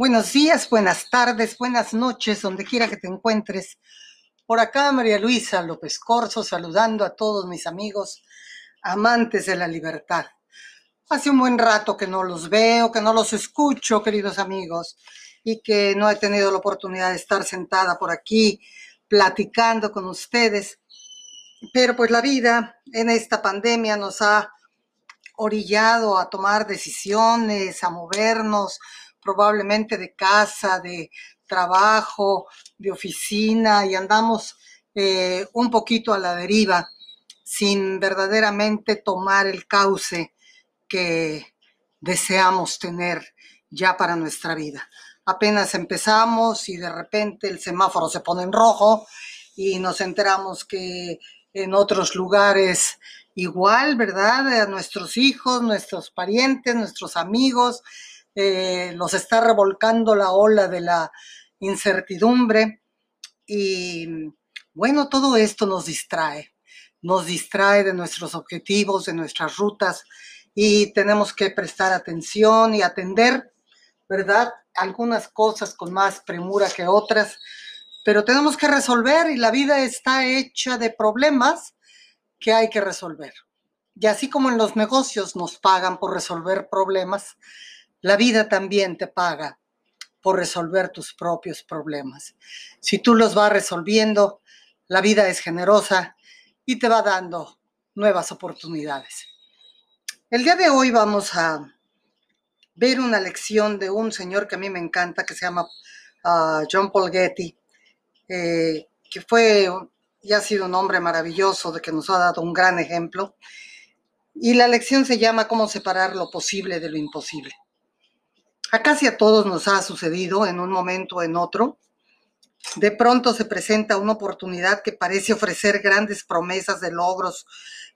Buenos días, buenas tardes, buenas noches, donde quiera que te encuentres. Por acá María Luisa López Corso saludando a todos mis amigos amantes de la libertad. Hace un buen rato que no los veo, que no los escucho, queridos amigos, y que no he tenido la oportunidad de estar sentada por aquí platicando con ustedes. Pero pues la vida en esta pandemia nos ha orillado a tomar decisiones, a movernos, probablemente de casa, de trabajo, de oficina y andamos eh, un poquito a la deriva sin verdaderamente tomar el cauce que deseamos tener ya para nuestra vida. Apenas empezamos y de repente el semáforo se pone en rojo y nos enteramos que en otros lugares igual, ¿verdad? A nuestros hijos, nuestros parientes, nuestros amigos, eh, los está revolcando la ola de la incertidumbre y bueno, todo esto nos distrae, nos distrae de nuestros objetivos, de nuestras rutas y tenemos que prestar atención y atender, ¿verdad? Algunas cosas con más premura que otras, pero tenemos que resolver y la vida está hecha de problemas que hay que resolver. Y así como en los negocios nos pagan por resolver problemas, la vida también te paga por resolver tus propios problemas. Si tú los vas resolviendo, la vida es generosa y te va dando nuevas oportunidades. El día de hoy vamos a ver una lección de un señor que a mí me encanta, que se llama ah, John Paul Getty, eh, que fue y ha sido un hombre maravilloso, de que nos ha dado un gran ejemplo. Y la lección se llama Cómo separar lo posible de lo imposible. A casi a todos nos ha sucedido en un momento o en otro. De pronto se presenta una oportunidad que parece ofrecer grandes promesas de logros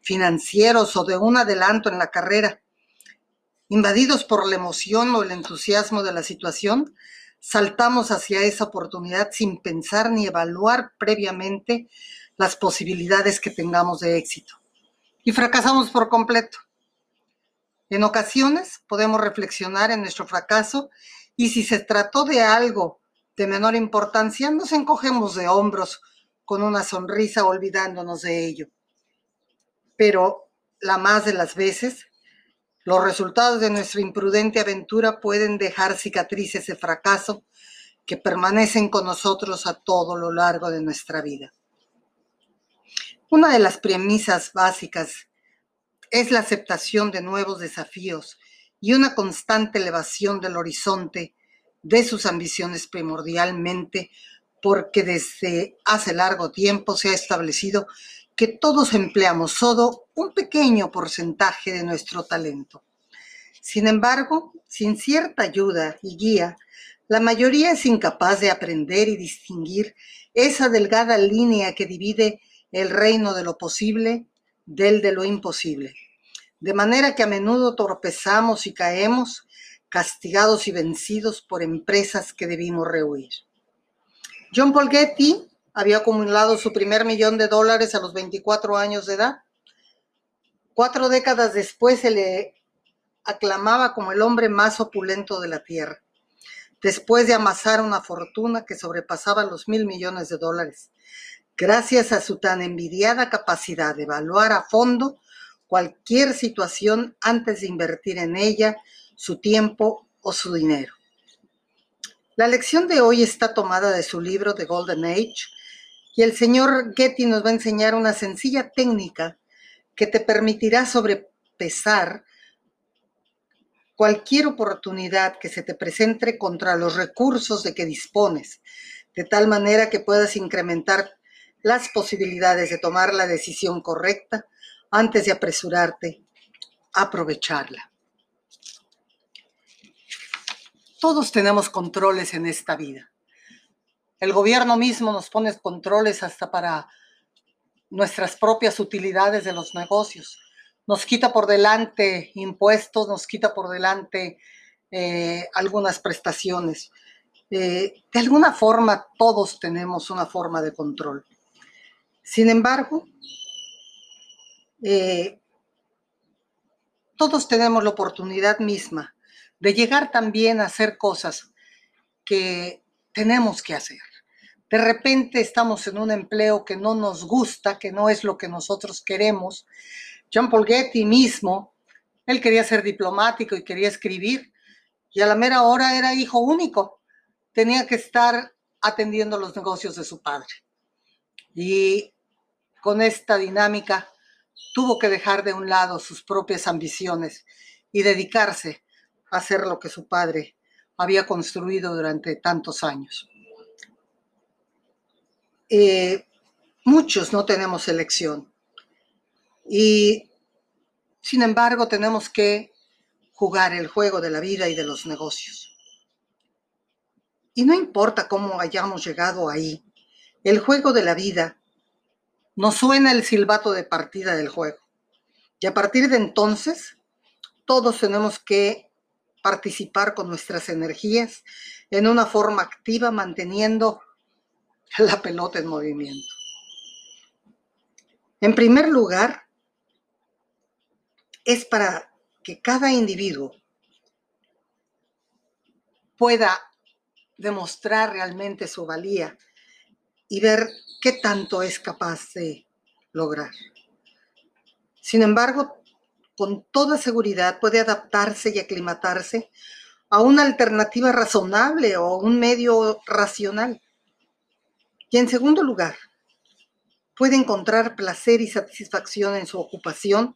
financieros o de un adelanto en la carrera. Invadidos por la emoción o el entusiasmo de la situación, saltamos hacia esa oportunidad sin pensar ni evaluar previamente las posibilidades que tengamos de éxito. Y fracasamos por completo. En ocasiones podemos reflexionar en nuestro fracaso y si se trató de algo de menor importancia, nos encogemos de hombros con una sonrisa olvidándonos de ello. Pero la más de las veces, los resultados de nuestra imprudente aventura pueden dejar cicatrices de fracaso que permanecen con nosotros a todo lo largo de nuestra vida. Una de las premisas básicas es la aceptación de nuevos desafíos y una constante elevación del horizonte de sus ambiciones primordialmente porque desde hace largo tiempo se ha establecido que todos empleamos solo un pequeño porcentaje de nuestro talento. Sin embargo, sin cierta ayuda y guía, la mayoría es incapaz de aprender y distinguir esa delgada línea que divide el reino de lo posible del de lo imposible de manera que a menudo tropezamos y caemos castigados y vencidos por empresas que debimos rehuir. John Paul Getty había acumulado su primer millón de dólares a los 24 años de edad. Cuatro décadas después se le aclamaba como el hombre más opulento de la tierra, después de amasar una fortuna que sobrepasaba los mil millones de dólares, gracias a su tan envidiada capacidad de evaluar a fondo cualquier situación antes de invertir en ella su tiempo o su dinero. La lección de hoy está tomada de su libro The Golden Age y el señor Getty nos va a enseñar una sencilla técnica que te permitirá sobrepesar cualquier oportunidad que se te presente contra los recursos de que dispones, de tal manera que puedas incrementar las posibilidades de tomar la decisión correcta antes de apresurarte a aprovecharla. Todos tenemos controles en esta vida. El gobierno mismo nos pone controles hasta para nuestras propias utilidades de los negocios. Nos quita por delante impuestos, nos quita por delante eh, algunas prestaciones. Eh, de alguna forma, todos tenemos una forma de control. Sin embargo, eh, todos tenemos la oportunidad misma de llegar también a hacer cosas que tenemos que hacer. De repente estamos en un empleo que no nos gusta, que no es lo que nosotros queremos. Jean Paul Getty mismo, él quería ser diplomático y quería escribir, y a la mera hora era hijo único. Tenía que estar atendiendo los negocios de su padre. Y con esta dinámica tuvo que dejar de un lado sus propias ambiciones y dedicarse a hacer lo que su padre había construido durante tantos años. Eh, muchos no tenemos elección y sin embargo tenemos que jugar el juego de la vida y de los negocios. Y no importa cómo hayamos llegado ahí, el juego de la vida nos suena el silbato de partida del juego. Y a partir de entonces, todos tenemos que participar con nuestras energías en una forma activa, manteniendo la pelota en movimiento. En primer lugar, es para que cada individuo pueda demostrar realmente su valía y ver qué tanto es capaz de lograr. Sin embargo, con toda seguridad puede adaptarse y aclimatarse a una alternativa razonable o un medio racional. Y en segundo lugar, puede encontrar placer y satisfacción en su ocupación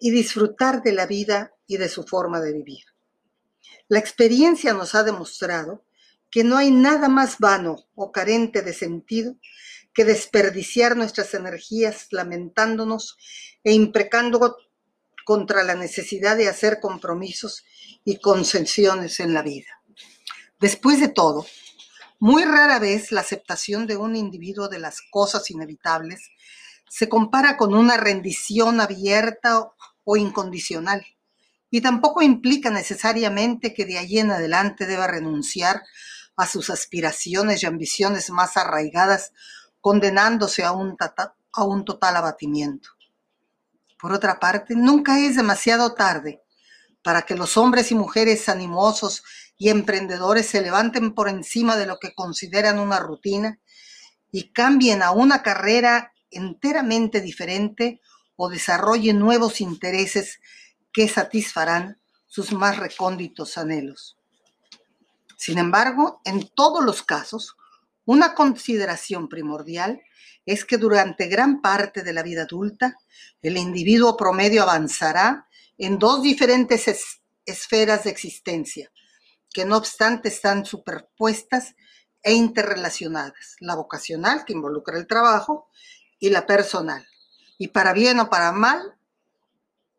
y disfrutar de la vida y de su forma de vivir. La experiencia nos ha demostrado que no hay nada más vano o carente de sentido que desperdiciar nuestras energías lamentándonos e imprecando contra la necesidad de hacer compromisos y concesiones en la vida. Después de todo, muy rara vez la aceptación de un individuo de las cosas inevitables se compara con una rendición abierta o incondicional y tampoco implica necesariamente que de allí en adelante deba renunciar a sus aspiraciones y ambiciones más arraigadas, condenándose a un, a un total abatimiento. Por otra parte, nunca es demasiado tarde para que los hombres y mujeres animosos y emprendedores se levanten por encima de lo que consideran una rutina y cambien a una carrera enteramente diferente o desarrollen nuevos intereses que satisfarán sus más recónditos anhelos. Sin embargo, en todos los casos, una consideración primordial es que durante gran parte de la vida adulta, el individuo promedio avanzará en dos diferentes esferas de existencia, que no obstante están superpuestas e interrelacionadas, la vocacional, que involucra el trabajo, y la personal. Y para bien o para mal,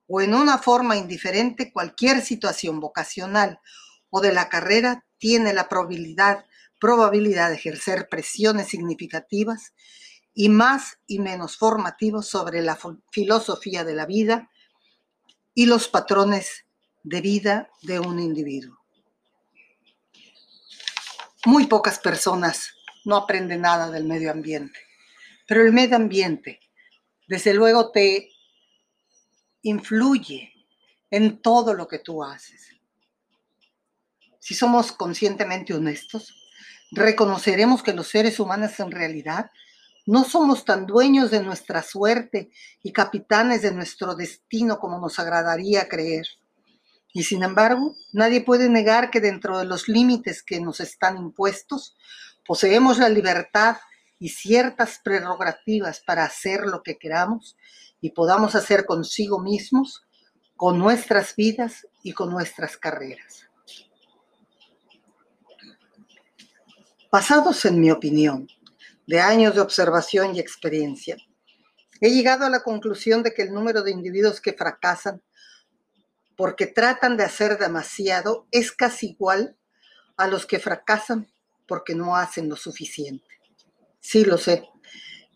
o en una forma indiferente, cualquier situación vocacional o de la carrera tiene la probabilidad, probabilidad de ejercer presiones significativas y más y menos formativos sobre la filosofía de la vida y los patrones de vida de un individuo. Muy pocas personas no aprenden nada del medio ambiente, pero el medio ambiente, desde luego, te influye en todo lo que tú haces. Si somos conscientemente honestos, reconoceremos que los seres humanos en realidad no somos tan dueños de nuestra suerte y capitanes de nuestro destino como nos agradaría creer. Y sin embargo, nadie puede negar que dentro de los límites que nos están impuestos, poseemos la libertad y ciertas prerrogativas para hacer lo que queramos y podamos hacer consigo mismos, con nuestras vidas y con nuestras carreras. Basados en mi opinión, de años de observación y experiencia, he llegado a la conclusión de que el número de individuos que fracasan porque tratan de hacer demasiado es casi igual a los que fracasan porque no hacen lo suficiente. Sí, lo sé.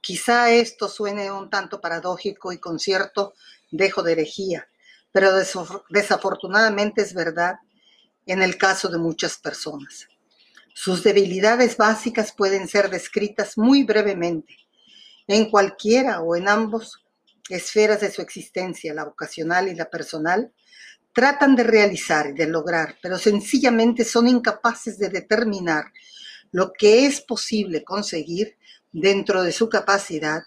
Quizá esto suene un tanto paradójico y con cierto dejo de herejía, pero desafortunadamente es verdad en el caso de muchas personas. Sus debilidades básicas pueden ser descritas muy brevemente en cualquiera o en ambos esferas de su existencia, la vocacional y la personal, tratan de realizar y de lograr, pero sencillamente son incapaces de determinar lo que es posible conseguir dentro de su capacidad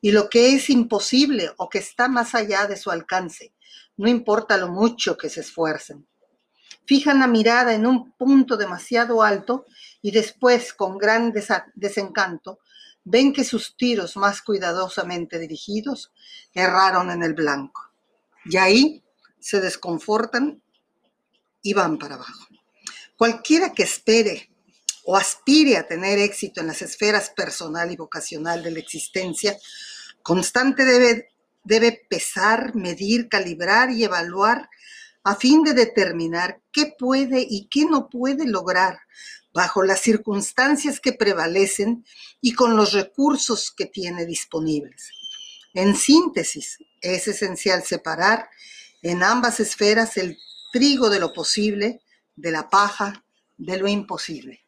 y lo que es imposible o que está más allá de su alcance, no importa lo mucho que se esfuercen. Fijan la mirada en un punto demasiado alto y después, con gran desencanto, ven que sus tiros más cuidadosamente dirigidos erraron en el blanco. Y ahí se desconfortan y van para abajo. Cualquiera que espere o aspire a tener éxito en las esferas personal y vocacional de la existencia, constante debe, debe pesar, medir, calibrar y evaluar a fin de determinar qué puede y qué no puede lograr bajo las circunstancias que prevalecen y con los recursos que tiene disponibles. En síntesis, es esencial separar en ambas esferas el trigo de lo posible de la paja de lo imposible.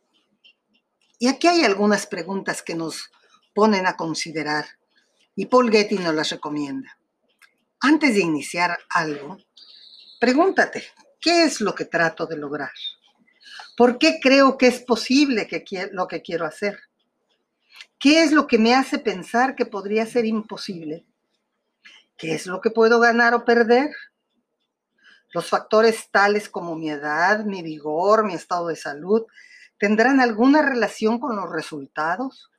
Y aquí hay algunas preguntas que nos ponen a considerar y Paul Getty nos las recomienda. Antes de iniciar algo, pregúntate, ¿qué es lo que trato de lograr? ¿Por qué creo que es posible que lo que quiero hacer? ¿Qué es lo que me hace pensar que podría ser imposible? ¿Qué es lo que puedo ganar o perder? Los factores tales como mi edad, mi vigor, mi estado de salud, tendrán alguna relación con los resultados.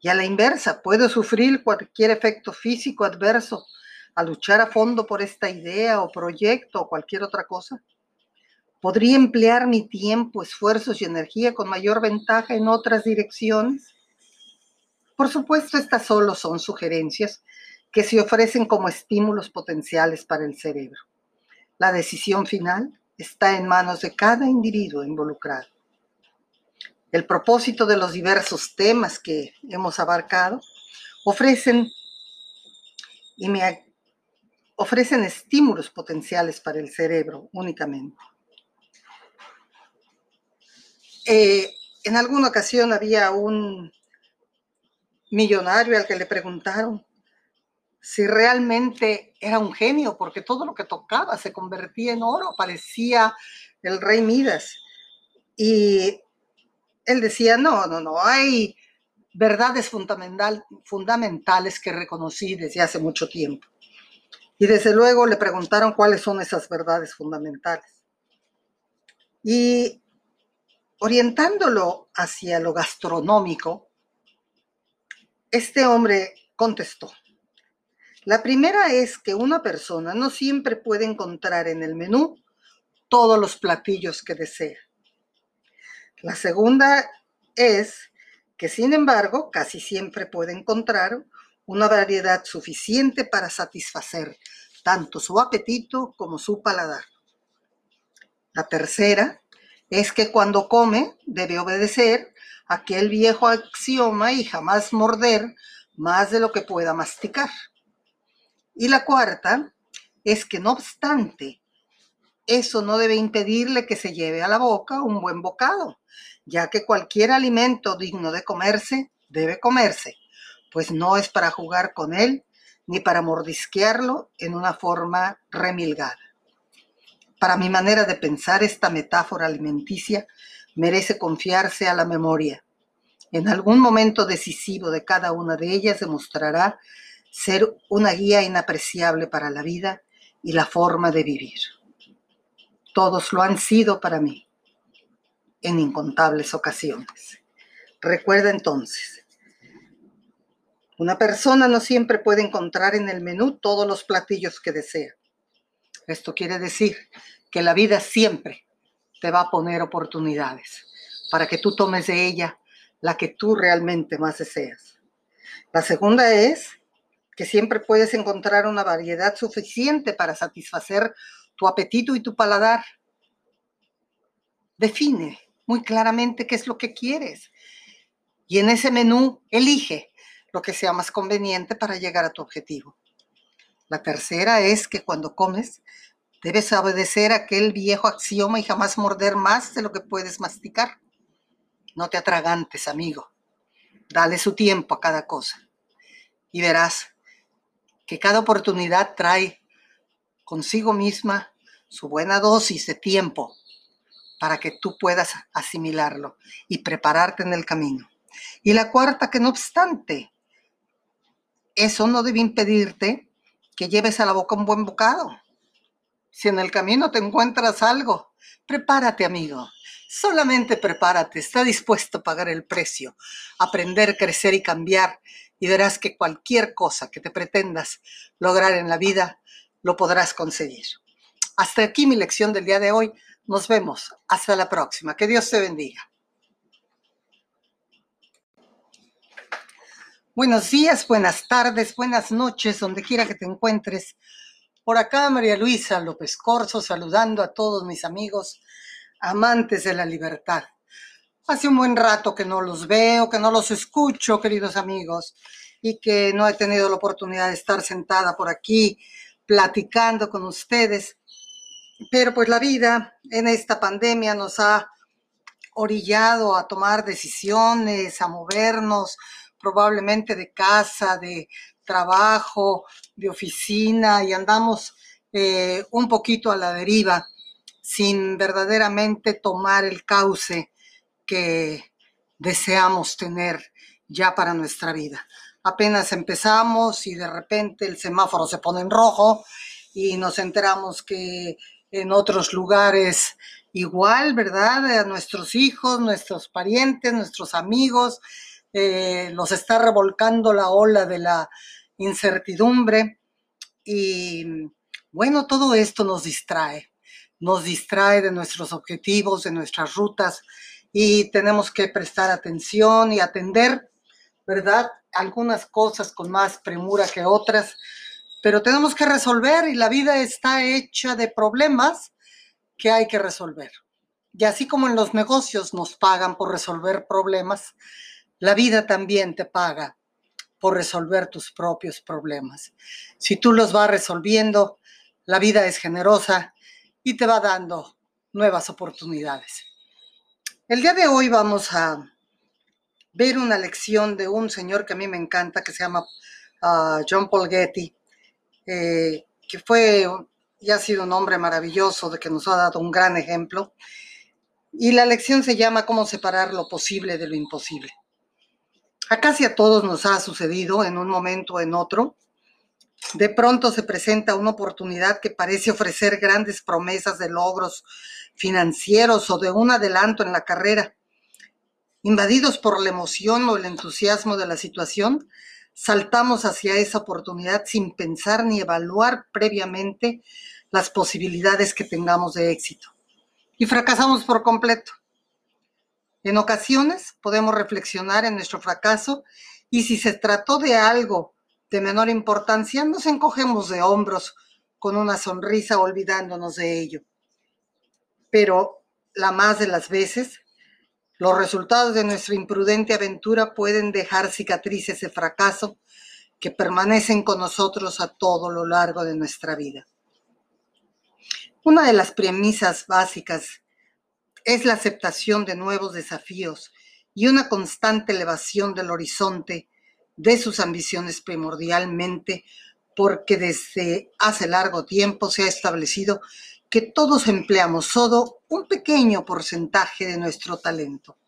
Y a la inversa, puedo sufrir cualquier efecto físico adverso a luchar a fondo por esta idea o proyecto o cualquier otra cosa. ¿Podría emplear mi tiempo, esfuerzos y energía con mayor ventaja en otras direcciones? Por supuesto, estas solo son sugerencias que se ofrecen como estímulos potenciales para el cerebro. La decisión final está en manos de cada individuo involucrado. El propósito de los diversos temas que hemos abarcado ofrecen y me ofrecen estímulos potenciales para el cerebro únicamente. Eh, en alguna ocasión había un millonario al que le preguntaron si realmente era un genio, porque todo lo que tocaba se convertía en oro, parecía el rey Midas. Y él decía, no, no, no, hay verdades fundamental, fundamentales que reconocí desde hace mucho tiempo. Y desde luego le preguntaron cuáles son esas verdades fundamentales. Y orientándolo hacia lo gastronómico, este hombre contestó, la primera es que una persona no siempre puede encontrar en el menú todos los platillos que desea. La segunda es que, sin embargo, casi siempre puede encontrar una variedad suficiente para satisfacer tanto su apetito como su paladar. La tercera es que cuando come debe obedecer aquel viejo axioma y jamás morder más de lo que pueda masticar. Y la cuarta es que no obstante, eso no debe impedirle que se lleve a la boca un buen bocado, ya que cualquier alimento digno de comerse debe comerse, pues no es para jugar con él ni para mordisquearlo en una forma remilgada. Para mi manera de pensar, esta metáfora alimenticia merece confiarse a la memoria. En algún momento decisivo de cada una de ellas demostrará ser una guía inapreciable para la vida y la forma de vivir. Todos lo han sido para mí en incontables ocasiones. Recuerda entonces, una persona no siempre puede encontrar en el menú todos los platillos que desea. Esto quiere decir que la vida siempre te va a poner oportunidades para que tú tomes de ella la que tú realmente más deseas. La segunda es que siempre puedes encontrar una variedad suficiente para satisfacer tu apetito y tu paladar. Define muy claramente qué es lo que quieres y en ese menú elige lo que sea más conveniente para llegar a tu objetivo. La tercera es que cuando comes debes obedecer aquel viejo axioma y jamás morder más de lo que puedes masticar. No te atragantes, amigo. Dale su tiempo a cada cosa y verás que cada oportunidad trae consigo misma su buena dosis de tiempo para que tú puedas asimilarlo y prepararte en el camino. Y la cuarta, que no obstante, eso no debe impedirte que lleves a la boca un buen bocado. Si en el camino te encuentras algo, prepárate, amigo. Solamente prepárate, está dispuesto a pagar el precio, aprender, crecer y cambiar, y verás que cualquier cosa que te pretendas lograr en la vida, lo podrás conseguir. Hasta aquí mi lección del día de hoy. Nos vemos. Hasta la próxima. Que Dios te bendiga. Buenos días, buenas tardes, buenas noches, donde quiera que te encuentres. Por acá María Luisa López Corso saludando a todos mis amigos amantes de la libertad. Hace un buen rato que no los veo, que no los escucho, queridos amigos, y que no he tenido la oportunidad de estar sentada por aquí platicando con ustedes. Pero pues la vida en esta pandemia nos ha orillado a tomar decisiones, a movernos probablemente de casa, de trabajo, de oficina y andamos eh, un poquito a la deriva sin verdaderamente tomar el cauce que deseamos tener ya para nuestra vida. Apenas empezamos y de repente el semáforo se pone en rojo y nos enteramos que en otros lugares igual, ¿verdad? A nuestros hijos, nuestros parientes, nuestros amigos, eh, los está revolcando la ola de la incertidumbre y bueno, todo esto nos distrae, nos distrae de nuestros objetivos, de nuestras rutas y tenemos que prestar atención y atender, ¿verdad? Algunas cosas con más premura que otras, pero tenemos que resolver y la vida está hecha de problemas que hay que resolver. Y así como en los negocios nos pagan por resolver problemas, la vida también te paga por resolver tus propios problemas. Si tú los vas resolviendo, la vida es generosa y te va dando nuevas oportunidades. El día de hoy vamos a ver una lección de un señor que a mí me encanta, que se llama ah, John Paul Getty. Eh, que fue y ha sido un hombre maravilloso, de que nos ha dado un gran ejemplo. Y la lección se llama Cómo separar lo posible de lo imposible. A casi a todos nos ha sucedido en un momento o en otro. De pronto se presenta una oportunidad que parece ofrecer grandes promesas de logros financieros o de un adelanto en la carrera. Invadidos por la emoción o el entusiasmo de la situación, saltamos hacia esa oportunidad sin pensar ni evaluar previamente las posibilidades que tengamos de éxito. Y fracasamos por completo. En ocasiones podemos reflexionar en nuestro fracaso y si se trató de algo de menor importancia, nos encogemos de hombros con una sonrisa olvidándonos de ello. Pero la más de las veces los resultados de nuestra imprudente aventura pueden dejar cicatrices de fracaso que permanecen con nosotros a todo lo largo de nuestra vida. Una de las premisas básicas es la aceptación de nuevos desafíos y una constante elevación del horizonte de sus ambiciones primordialmente porque desde hace largo tiempo se ha establecido que todos empleamos solo un pequeño porcentaje de nuestro talento.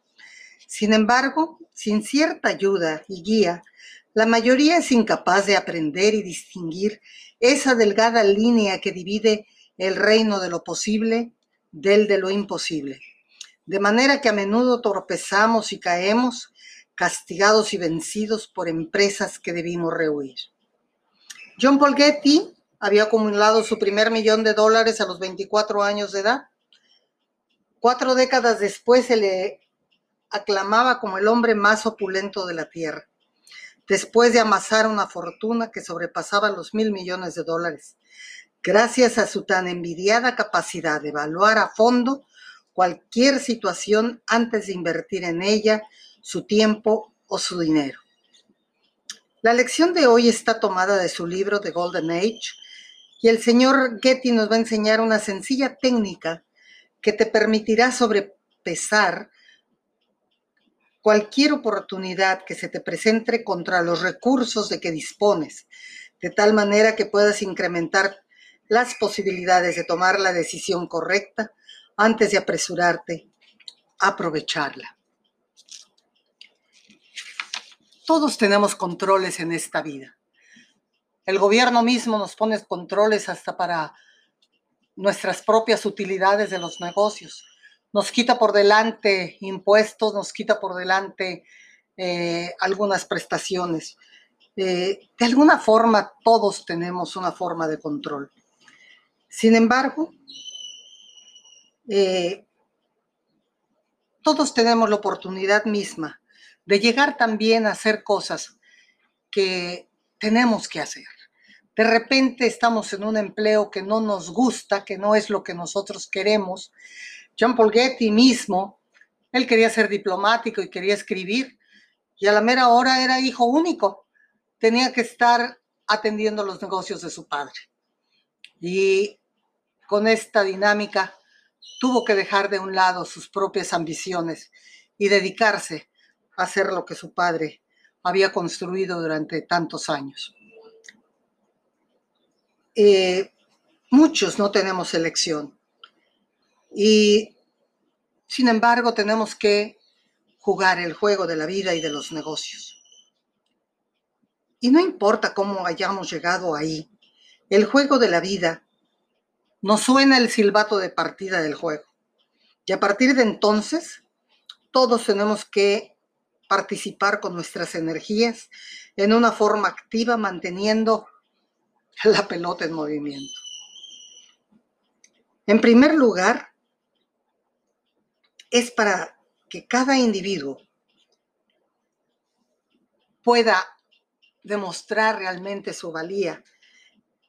Sin embargo, sin cierta ayuda y guía, la mayoría es incapaz de aprender y distinguir esa delgada línea que divide el reino de lo posible del de lo imposible. De manera que a menudo tropezamos y caemos, castigados y vencidos por empresas que debimos rehuir. John Paul Getty había acumulado su primer millón de dólares a los 24 años de edad. Cuatro décadas después se le aclamaba como el hombre más opulento de la tierra, después de amasar una fortuna que sobrepasaba los mil millones de dólares, gracias a su tan envidiada capacidad de evaluar a fondo cualquier situación antes de invertir en ella su tiempo o su dinero. La lección de hoy está tomada de su libro The Golden Age, y el señor Getty nos va a enseñar una sencilla técnica que te permitirá sobrepesar cualquier oportunidad que se te presente contra los recursos de que dispones, de tal manera que puedas incrementar las posibilidades de tomar la decisión correcta antes de apresurarte a aprovecharla. Todos tenemos controles en esta vida. El gobierno mismo nos pone controles hasta para nuestras propias utilidades de los negocios. Nos quita por delante impuestos, nos quita por delante eh, algunas prestaciones. Eh, de alguna forma, todos tenemos una forma de control. Sin embargo, eh, todos tenemos la oportunidad misma de llegar también a hacer cosas que tenemos que hacer. De repente estamos en un empleo que no nos gusta, que no es lo que nosotros queremos. Jean Paul Getty mismo, él quería ser diplomático y quería escribir, y a la mera hora era hijo único. Tenía que estar atendiendo los negocios de su padre. Y con esta dinámica tuvo que dejar de un lado sus propias ambiciones y dedicarse a hacer lo que su padre había construido durante tantos años. Eh, muchos no tenemos elección. Y sin embargo tenemos que jugar el juego de la vida y de los negocios. Y no importa cómo hayamos llegado ahí, el juego de la vida nos suena el silbato de partida del juego. Y a partir de entonces, todos tenemos que participar con nuestras energías en una forma activa, manteniendo la pelota en movimiento. En primer lugar, es para que cada individuo pueda demostrar realmente su valía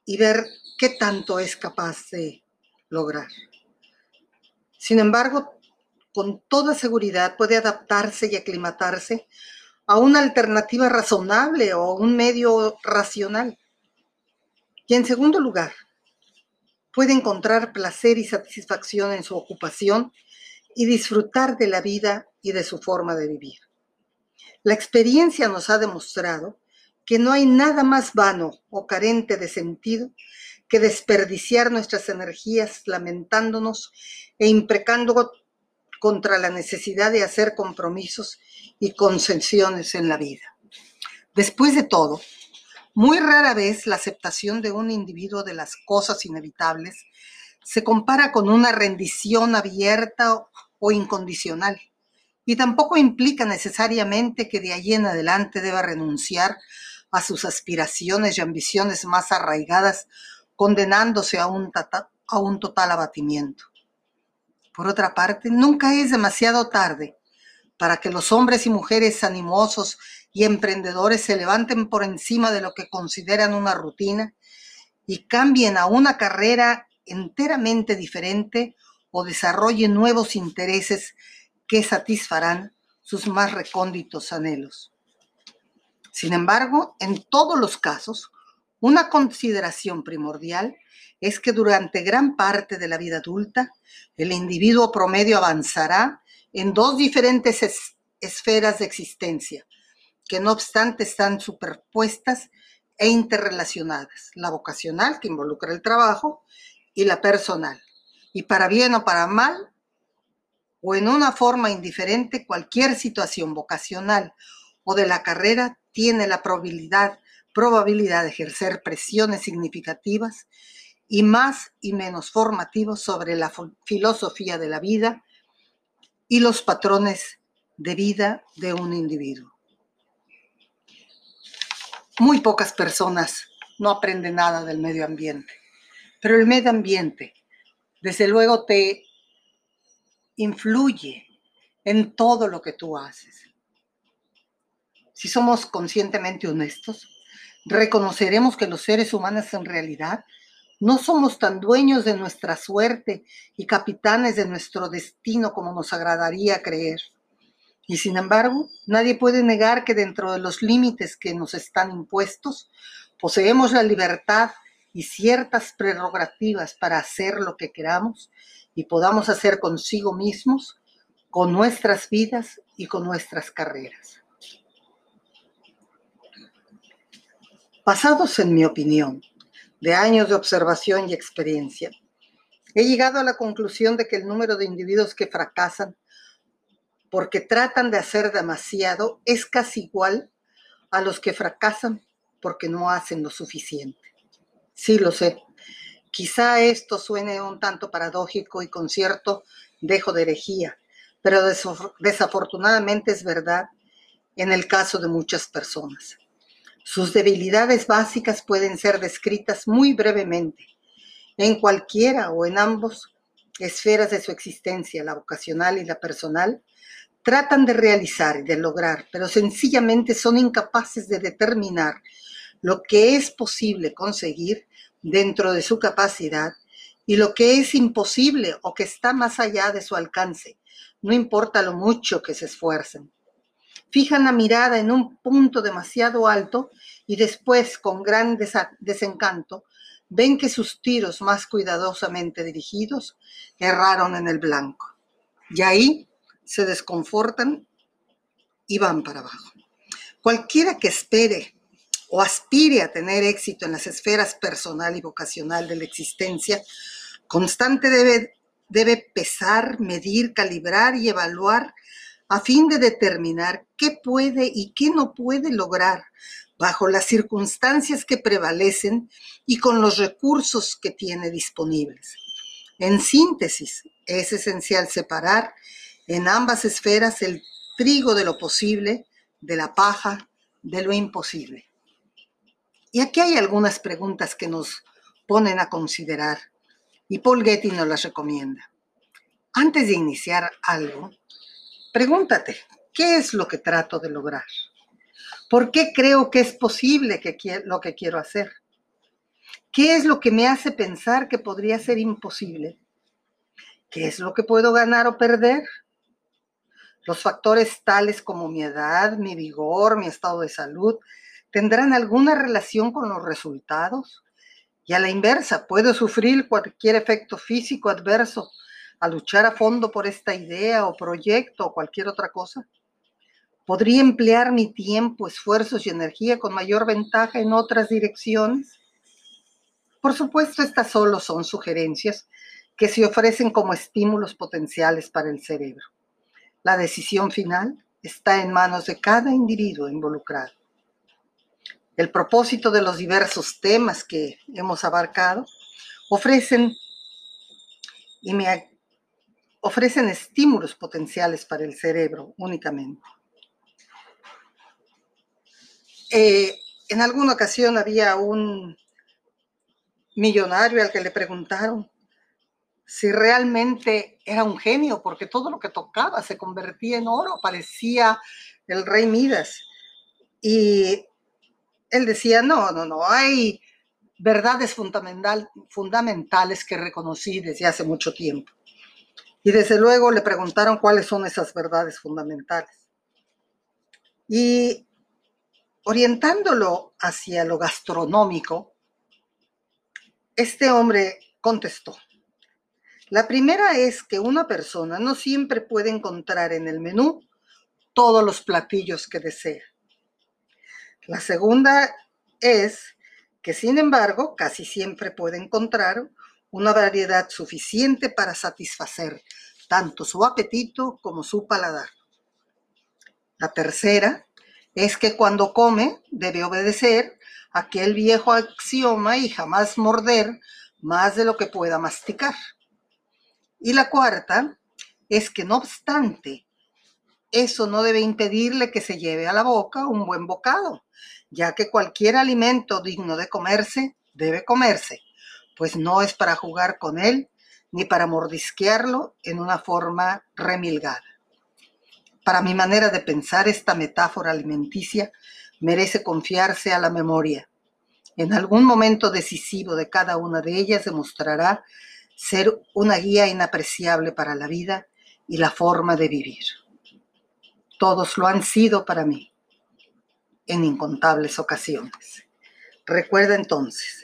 y ver qué tanto es capaz de lograr. Sin embargo, con toda seguridad puede adaptarse y aclimatarse a una alternativa razonable o un medio racional y en segundo lugar, puede encontrar placer y satisfacción en su ocupación y disfrutar de la vida y de su forma de vivir. La experiencia nos ha demostrado que no hay nada más vano o carente de sentido que desperdiciar nuestras energías lamentándonos e imprecando contra la necesidad de hacer compromisos y concesiones en la vida. Después de todo, muy rara vez la aceptación de un individuo de las cosas inevitables se compara con una rendición abierta o incondicional y tampoco implica necesariamente que de allí en adelante deba renunciar a sus aspiraciones y ambiciones más arraigadas, condenándose a un, total abatimiento. Por otra parte, nunca es demasiado tarde para que los hombres y mujeres animosos y emprendedores se levanten por encima de lo que consideran una rutina y cambien a una carrera enteramente diferente o desarrollen nuevos intereses que satisfarán sus más recónditos anhelos. Sin embargo, en todos los casos, una consideración primordial es que durante gran parte de la vida adulta, el individuo promedio avanzará en dos diferentes esferas de existencia, que no obstante están superpuestas e interrelacionadas. La vocacional, que involucra el trabajo, y la personal. Y para bien o para mal, o en una forma indiferente, cualquier situación vocacional o de la carrera tiene la probabilidad, probabilidad de ejercer presiones significativas y más y menos formativos sobre la filosofía de la vida y los patrones de vida de un individuo. Muy pocas personas no aprenden nada del medio ambiente, pero el medio ambiente, desde luego, te influye en todo lo que tú haces. Si somos conscientemente honestos, reconoceremos que los seres humanos en realidad no somos tan dueños de nuestra suerte y capitanes de nuestro destino como nos agradaría creer. Y sin embargo, nadie puede negar que dentro de los límites que nos están impuestos, poseemos la libertad y ciertas prerrogativas para hacer lo que queramos y podamos hacer consigo mismos, con nuestras vidas y con nuestras carreras. Basados en mi opinión, de años de observación y experiencia, he llegado a la conclusión de que el número de individuos que fracasan porque tratan de hacer demasiado es casi igual a los que fracasan porque no hacen lo suficiente. Sí, lo sé. Quizá esto suene un tanto paradójico y con cierto dejo de herejía, pero desafortunadamente es verdad en el caso de muchas personas. Sus debilidades básicas pueden ser descritas muy brevemente en cualquiera o en ambos esferas de su existencia, la vocacional y la personal, tratan de realizar y de lograr, pero sencillamente son incapaces de determinar lo que es posible conseguir dentro de su capacidad y lo que es imposible o que está más allá de su alcance, no importa lo mucho que se esfuercen. Fijan la mirada en un punto demasiado alto y después, con gran desencanto, ven que sus tiros más cuidadosamente dirigidos erraron en el blanco. Y ahí se desconfortan y van para abajo. Cualquiera que espere o aspire a tener éxito en las esferas personal y vocacional de la existencia, constante debe, debe pesar, medir, calibrar y evaluar a fin de determinar qué puede y qué no puede lograr bajo las circunstancias que prevalecen y con los recursos que tiene disponibles. En síntesis, es esencial separar en ambas esferas el trigo de lo posible de la paja de lo imposible. Y aquí hay algunas preguntas que nos ponen a considerar y Paul Getty nos las recomienda. Antes de iniciar algo, pregúntate, ¿qué es lo que trato de lograr? ¿Por qué creo que es posible que lo que quiero hacer? ¿Qué es lo que me hace pensar que podría ser imposible? ¿Qué es lo que puedo ganar o perder? Los factores tales como mi edad, mi vigor, mi estado de salud, tendrán alguna relación con los resultados. Y a la inversa, puedo sufrir cualquier efecto físico adverso a luchar a fondo por esta idea o proyecto o cualquier otra cosa. ¿Podría emplear mi tiempo, esfuerzos y energía con mayor ventaja en otras direcciones? Por supuesto, estas solo son sugerencias que se ofrecen como estímulos potenciales para el cerebro. La decisión final está en manos de cada individuo involucrado el propósito de los diversos temas que hemos abarcado, ofrecen, y me, ofrecen estímulos potenciales para el cerebro únicamente. Eh, en alguna ocasión había un millonario al que le preguntaron si realmente era un genio, porque todo lo que tocaba se convertía en oro, parecía el rey Midas. Y él decía, no, no, no, hay verdades fundamental, fundamentales que reconocí desde hace mucho tiempo. Y desde luego le preguntaron cuáles son esas verdades fundamentales. Y orientándolo hacia lo gastronómico, este hombre contestó, la primera es que una persona no siempre puede encontrar en el menú todos los platillos que desea. La segunda es que, sin embargo, casi siempre puede encontrar una variedad suficiente para satisfacer tanto su apetito como su paladar. La tercera es que cuando come debe obedecer aquel viejo axioma y jamás morder más de lo que pueda masticar. Y la cuarta es que no obstante eso no debe impedirle que se lleve a la boca un buen bocado, ya que cualquier alimento digno de comerse debe comerse, pues no es para jugar con él ni para mordisquearlo en una forma remilgada. Para mi manera de pensar, esta metáfora alimenticia merece confiarse a la memoria. En algún momento decisivo de cada una de ellas demostrará ser una guía inapreciable para la vida y la forma de vivir. Todos lo han sido para mí en incontables ocasiones. Recuerda entonces,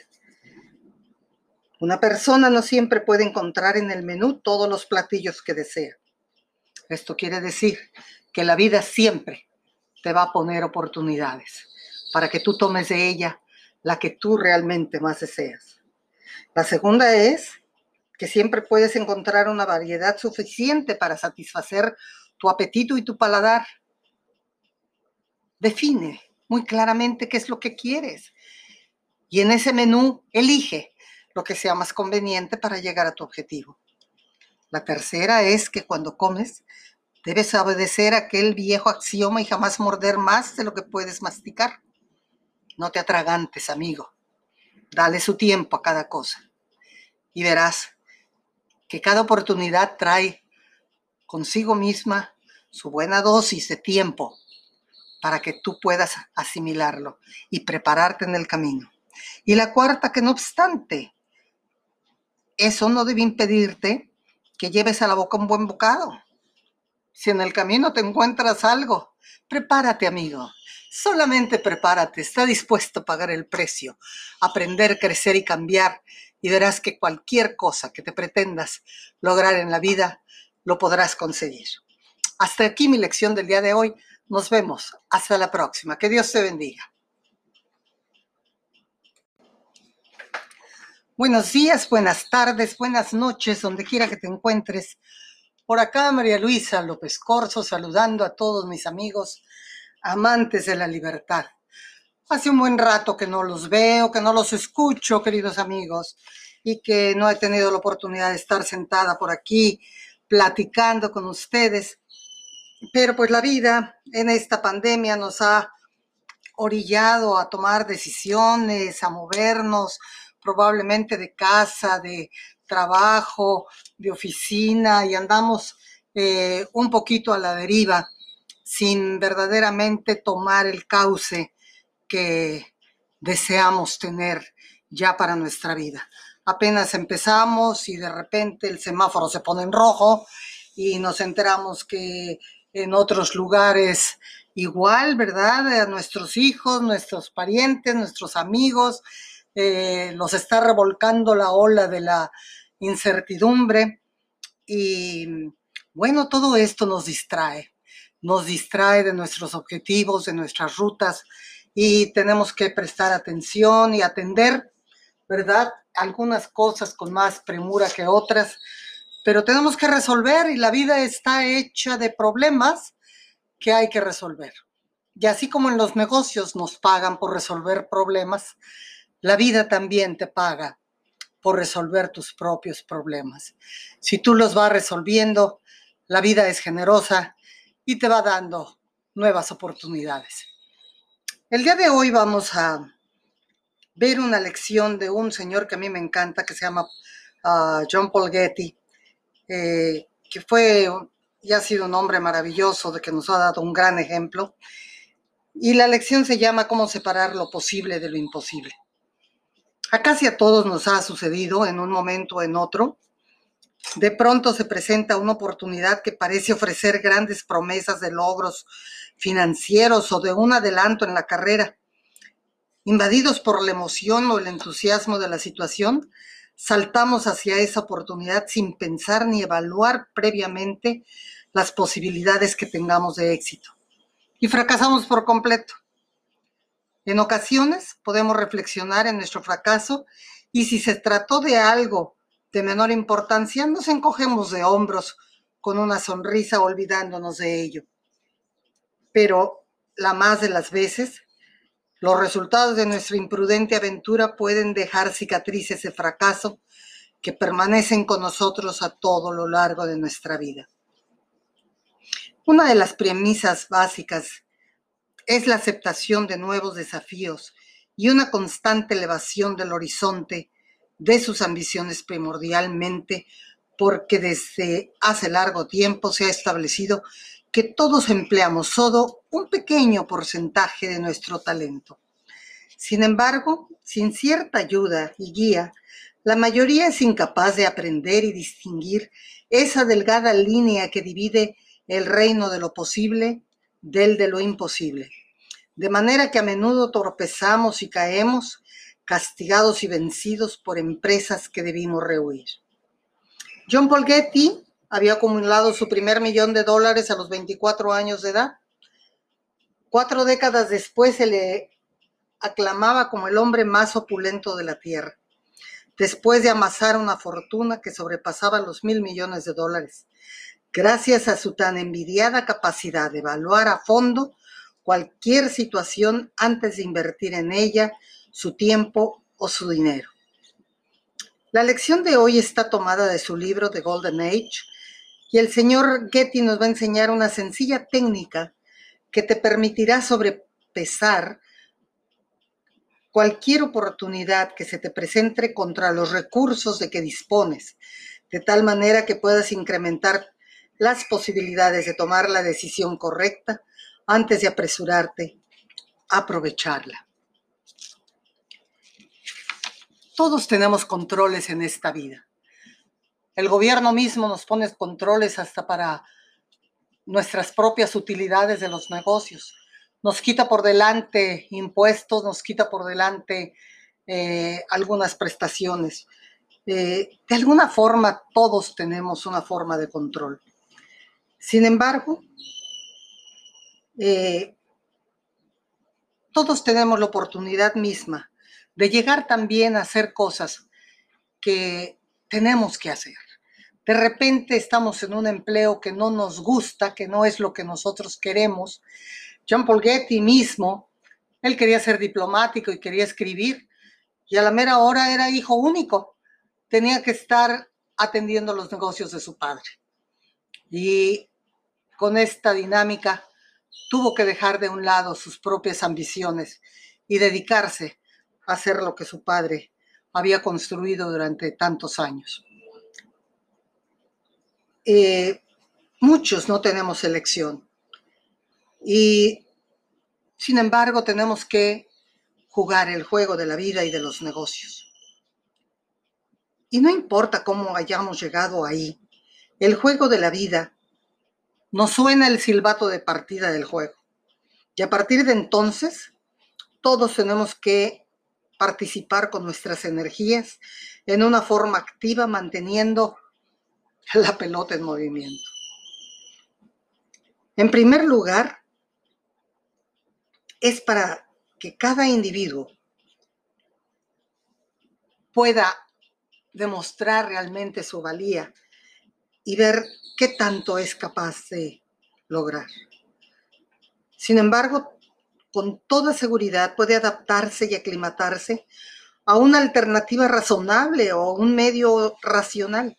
una persona no siempre puede encontrar en el menú todos los platillos que desea. Esto quiere decir que la vida siempre te va a poner oportunidades para que tú tomes de ella la que tú realmente más deseas. La segunda es que siempre puedes encontrar una variedad suficiente para satisfacer tu apetito y tu paladar. Define muy claramente qué es lo que quieres y en ese menú elige lo que sea más conveniente para llegar a tu objetivo. La tercera es que cuando comes debes obedecer aquel viejo axioma y jamás morder más de lo que puedes masticar. No te atragantes, amigo. Dale su tiempo a cada cosa y verás que cada oportunidad trae consigo misma su buena dosis de tiempo para que tú puedas asimilarlo y prepararte en el camino. Y la cuarta, que no obstante, eso no debe impedirte que lleves a la boca un buen bocado. Si en el camino te encuentras algo, prepárate, amigo. Solamente prepárate, está dispuesto a pagar el precio, aprender, crecer y cambiar, y verás que cualquier cosa que te pretendas lograr en la vida, lo podrás conseguir. Hasta aquí mi lección del día de hoy. Nos vemos. Hasta la próxima. Que Dios te bendiga. Buenos días, buenas tardes, buenas noches, donde quiera que te encuentres. Por acá María Luisa López Corso saludando a todos mis amigos amantes de la libertad. Hace un buen rato que no los veo, que no los escucho, queridos amigos, y que no he tenido la oportunidad de estar sentada por aquí platicando con ustedes. Pero pues la vida en esta pandemia nos ha orillado a tomar decisiones, a movernos, probablemente de casa, de trabajo, de oficina y andamos eh, un poquito a la deriva sin verdaderamente tomar el cauce que deseamos tener ya para nuestra vida. Apenas empezamos y de repente el semáforo se pone en rojo y nos enteramos que en otros lugares igual, ¿verdad? A nuestros hijos, nuestros parientes, nuestros amigos, eh, los está revolcando la ola de la incertidumbre y bueno, todo esto nos distrae, nos distrae de nuestros objetivos, de nuestras rutas y tenemos que prestar atención y atender, ¿verdad? Algunas cosas con más premura que otras, pero tenemos que resolver y la vida está hecha de problemas que hay que resolver. Y así como en los negocios nos pagan por resolver problemas, la vida también te paga por resolver tus propios problemas. Si tú los vas resolviendo, la vida es generosa y te va dando nuevas oportunidades. El día de hoy vamos a ver una lección de un señor que a mí me encanta, que se llama ah, John Paul Getty, eh, que fue y ha sido un hombre maravilloso, de que nos ha dado un gran ejemplo. Y la lección se llama Cómo separar lo posible de lo imposible. A casi a todos nos ha sucedido en un momento o en otro. De pronto se presenta una oportunidad que parece ofrecer grandes promesas de logros financieros o de un adelanto en la carrera. Invadidos por la emoción o el entusiasmo de la situación, saltamos hacia esa oportunidad sin pensar ni evaluar previamente las posibilidades que tengamos de éxito. Y fracasamos por completo. En ocasiones podemos reflexionar en nuestro fracaso y si se trató de algo de menor importancia, nos encogemos de hombros con una sonrisa olvidándonos de ello. Pero la más de las veces, los resultados de nuestra imprudente aventura pueden dejar cicatrices de fracaso que permanecen con nosotros a todo lo largo de nuestra vida. Una de las premisas básicas es la aceptación de nuevos desafíos y una constante elevación del horizonte de sus ambiciones primordialmente porque desde hace largo tiempo se ha establecido que todos empleamos solo un pequeño porcentaje de nuestro talento. Sin embargo, sin cierta ayuda y guía, la mayoría es incapaz de aprender y distinguir esa delgada línea que divide el reino de lo posible del de lo imposible. De manera que a menudo tropezamos y caemos, castigados y vencidos por empresas que debimos rehuir. John Paul Getty había acumulado su primer millón de dólares a los 24 años de edad. Cuatro décadas después se le aclamaba como el hombre más opulento de la tierra, después de amasar una fortuna que sobrepasaba los mil millones de dólares, gracias a su tan envidiada capacidad de evaluar a fondo cualquier situación antes de invertir en ella su tiempo o su dinero. La lección de hoy está tomada de su libro The Golden Age y el señor Getty nos va a enseñar una sencilla técnica que te permitirá sobrepesar cualquier oportunidad que se te presente contra los recursos de que dispones, de tal manera que puedas incrementar las posibilidades de tomar la decisión correcta antes de apresurarte aprovecharla. Todos tenemos controles en esta vida. El gobierno mismo nos pone controles hasta para nuestras propias utilidades de los negocios. Nos quita por delante impuestos, nos quita por delante eh, algunas prestaciones. Eh, de alguna forma, todos tenemos una forma de control. Sin embargo, eh, todos tenemos la oportunidad misma de llegar también a hacer cosas que tenemos que hacer. De repente estamos en un empleo que no nos gusta, que no es lo que nosotros queremos. Jean Paul Getty mismo, él quería ser diplomático y quería escribir, y a la mera hora era hijo único. Tenía que estar atendiendo los negocios de su padre. Y con esta dinámica tuvo que dejar de un lado sus propias ambiciones y dedicarse a hacer lo que su padre había construido durante tantos años. Eh, muchos no tenemos elección y sin embargo tenemos que jugar el juego de la vida y de los negocios. Y no importa cómo hayamos llegado ahí, el juego de la vida nos suena el silbato de partida del juego. Y a partir de entonces, todos tenemos que participar con nuestras energías en una forma activa, manteniendo la pelota en movimiento. En primer lugar, es para que cada individuo pueda demostrar realmente su valía y ver qué tanto es capaz de lograr. Sin embargo, con toda seguridad puede adaptarse y aclimatarse a una alternativa razonable o un medio racional.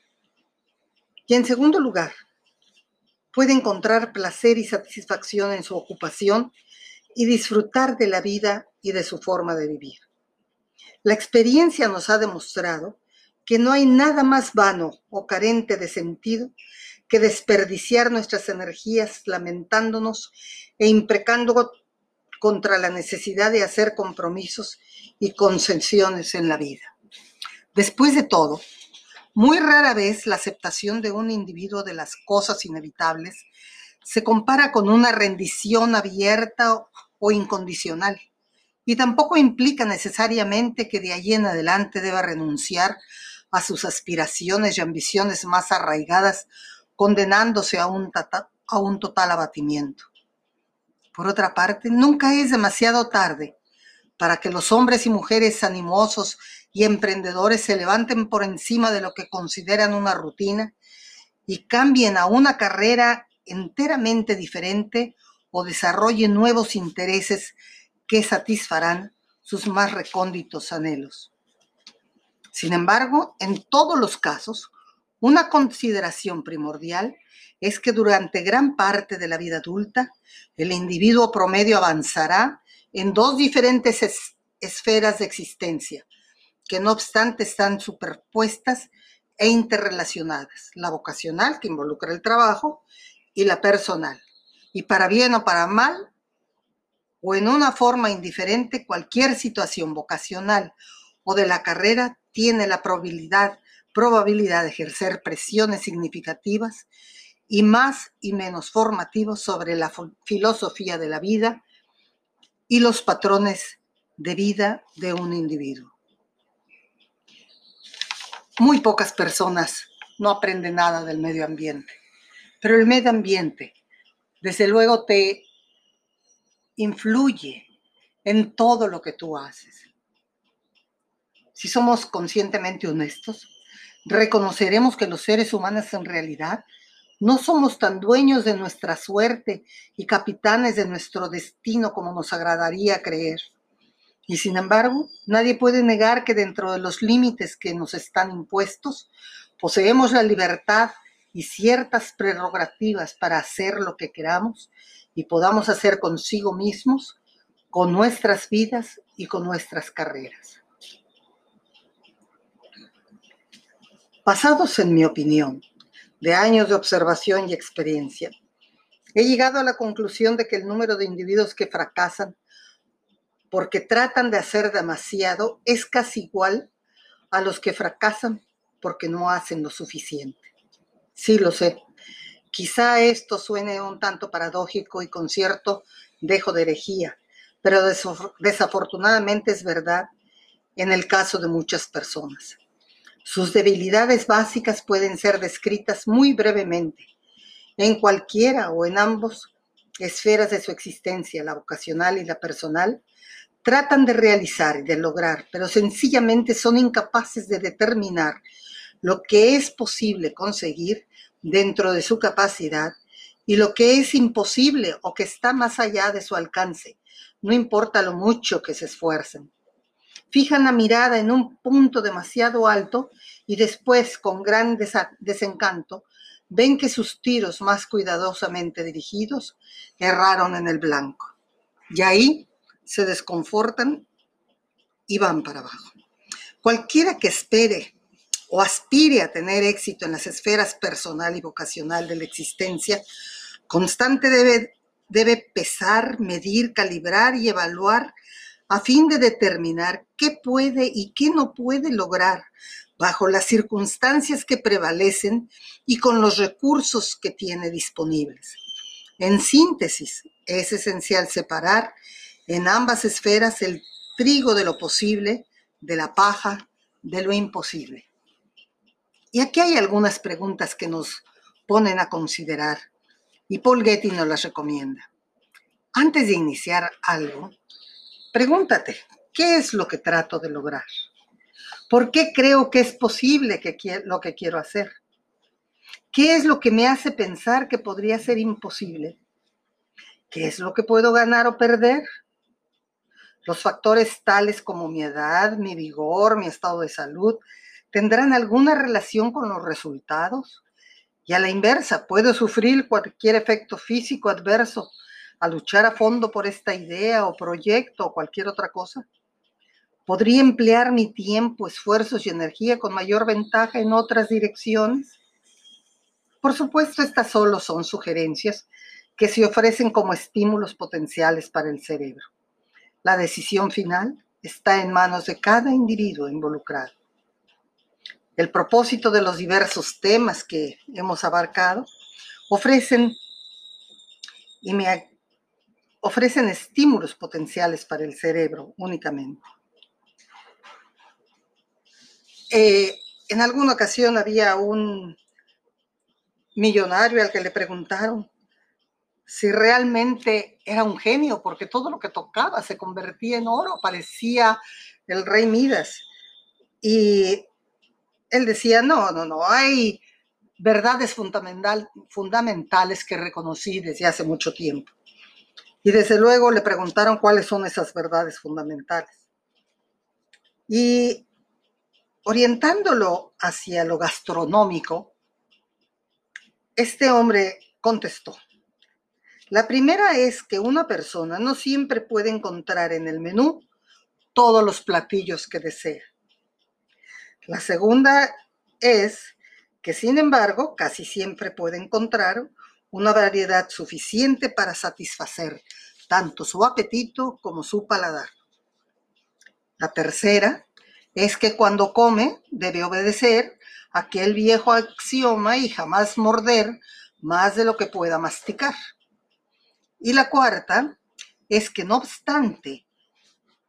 Y en segundo lugar, puede encontrar placer y satisfacción en su ocupación y disfrutar de la vida y de su forma de vivir. La experiencia nos ha demostrado que no hay nada más vano o carente de sentido que desperdiciar nuestras energías lamentándonos e imprecando contra la necesidad de hacer compromisos y concesiones en la vida. Después de todo, muy rara vez la aceptación de un individuo de las cosas inevitables se compara con una rendición abierta o incondicional y tampoco implica necesariamente que de allí en adelante deba renunciar a sus aspiraciones y ambiciones más arraigadas, condenándose a un, a un total abatimiento. Por otra parte, nunca es demasiado tarde para que los hombres y mujeres animosos y emprendedores se levanten por encima de lo que consideran una rutina y cambien a una carrera enteramente diferente o desarrollen nuevos intereses que satisfarán sus más recónditos anhelos. Sin embargo, en todos los casos, una consideración primordial es que durante gran parte de la vida adulta, el individuo promedio avanzará en dos diferentes esferas de existencia, que no obstante están superpuestas e interrelacionadas, la vocacional, que involucra el trabajo, y la personal. Y para bien o para mal, o en una forma indiferente, cualquier situación vocacional o de la carrera tiene la probabilidad, probabilidad de ejercer presiones significativas y más y menos formativos sobre la filosofía de la vida y los patrones de vida de un individuo. Muy pocas personas no aprenden nada del medio ambiente, pero el medio ambiente, desde luego, te influye en todo lo que tú haces. Si somos conscientemente honestos, reconoceremos que los seres humanos en realidad no somos tan dueños de nuestra suerte y capitanes de nuestro destino como nos agradaría creer. Y sin embargo, nadie puede negar que dentro de los límites que nos están impuestos, poseemos la libertad y ciertas prerrogativas para hacer lo que queramos y podamos hacer consigo mismos, con nuestras vidas y con nuestras carreras. Basados en mi opinión, de años de observación y experiencia, he llegado a la conclusión de que el número de individuos que fracasan porque tratan de hacer demasiado es casi igual a los que fracasan porque no hacen lo suficiente. Sí, lo sé. Quizá esto suene un tanto paradójico y con cierto dejo de herejía, pero desafortunadamente es verdad en el caso de muchas personas. Sus debilidades básicas pueden ser descritas muy brevemente en cualquiera o en ambos esferas de su existencia, la vocacional y la personal, tratan de realizar y de lograr, pero sencillamente son incapaces de determinar lo que es posible conseguir dentro de su capacidad y lo que es imposible o que está más allá de su alcance, no importa lo mucho que se esfuercen fijan la mirada en un punto demasiado alto y después, con gran desencanto, ven que sus tiros más cuidadosamente dirigidos erraron en el blanco. Y ahí se desconfortan y van para abajo. Cualquiera que espere o aspire a tener éxito en las esferas personal y vocacional de la existencia, constante debe, debe pesar, medir, calibrar y evaluar a fin de determinar qué puede y qué no puede lograr bajo las circunstancias que prevalecen y con los recursos que tiene disponibles. En síntesis, es esencial separar en ambas esferas el trigo de lo posible de la paja de lo imposible. Y aquí hay algunas preguntas que nos ponen a considerar y Paul Getty nos las recomienda. Antes de iniciar algo, Pregúntate, ¿qué es lo que trato de lograr? ¿Por qué creo que es posible que lo que quiero hacer? ¿Qué es lo que me hace pensar que podría ser imposible? ¿Qué es lo que puedo ganar o perder? Los factores tales como mi edad, mi vigor, mi estado de salud, ¿tendrán alguna relación con los resultados? Y a la inversa, ¿puedo sufrir cualquier efecto físico adverso a luchar a fondo por esta idea o proyecto o cualquier otra cosa? ¿Podría emplear mi tiempo, esfuerzos y energía con mayor ventaja en otras direcciones? Por supuesto, estas solo son sugerencias que se ofrecen como estímulos potenciales para el cerebro. La decisión final está en manos de cada individuo involucrado. El propósito de los diversos temas que hemos abarcado ofrecen y me ofrecen estímulos potenciales para el cerebro únicamente. Eh, en alguna ocasión había un millonario al que le preguntaron si realmente era un genio, porque todo lo que tocaba se convertía en oro, parecía el rey Midas. Y él decía, no, no, no, hay verdades fundamental, fundamentales que reconocí desde hace mucho tiempo. Y desde luego le preguntaron cuáles son esas verdades fundamentales. Y orientándolo hacia lo gastronómico, este hombre contestó, la primera es que una persona no siempre puede encontrar en el menú todos los platillos que desea. La segunda es que, sin embargo, casi siempre puede encontrar una variedad suficiente para satisfacer tanto su apetito como su paladar. La tercera es que cuando come debe obedecer aquel viejo axioma y jamás morder más de lo que pueda masticar. Y la cuarta es que no obstante,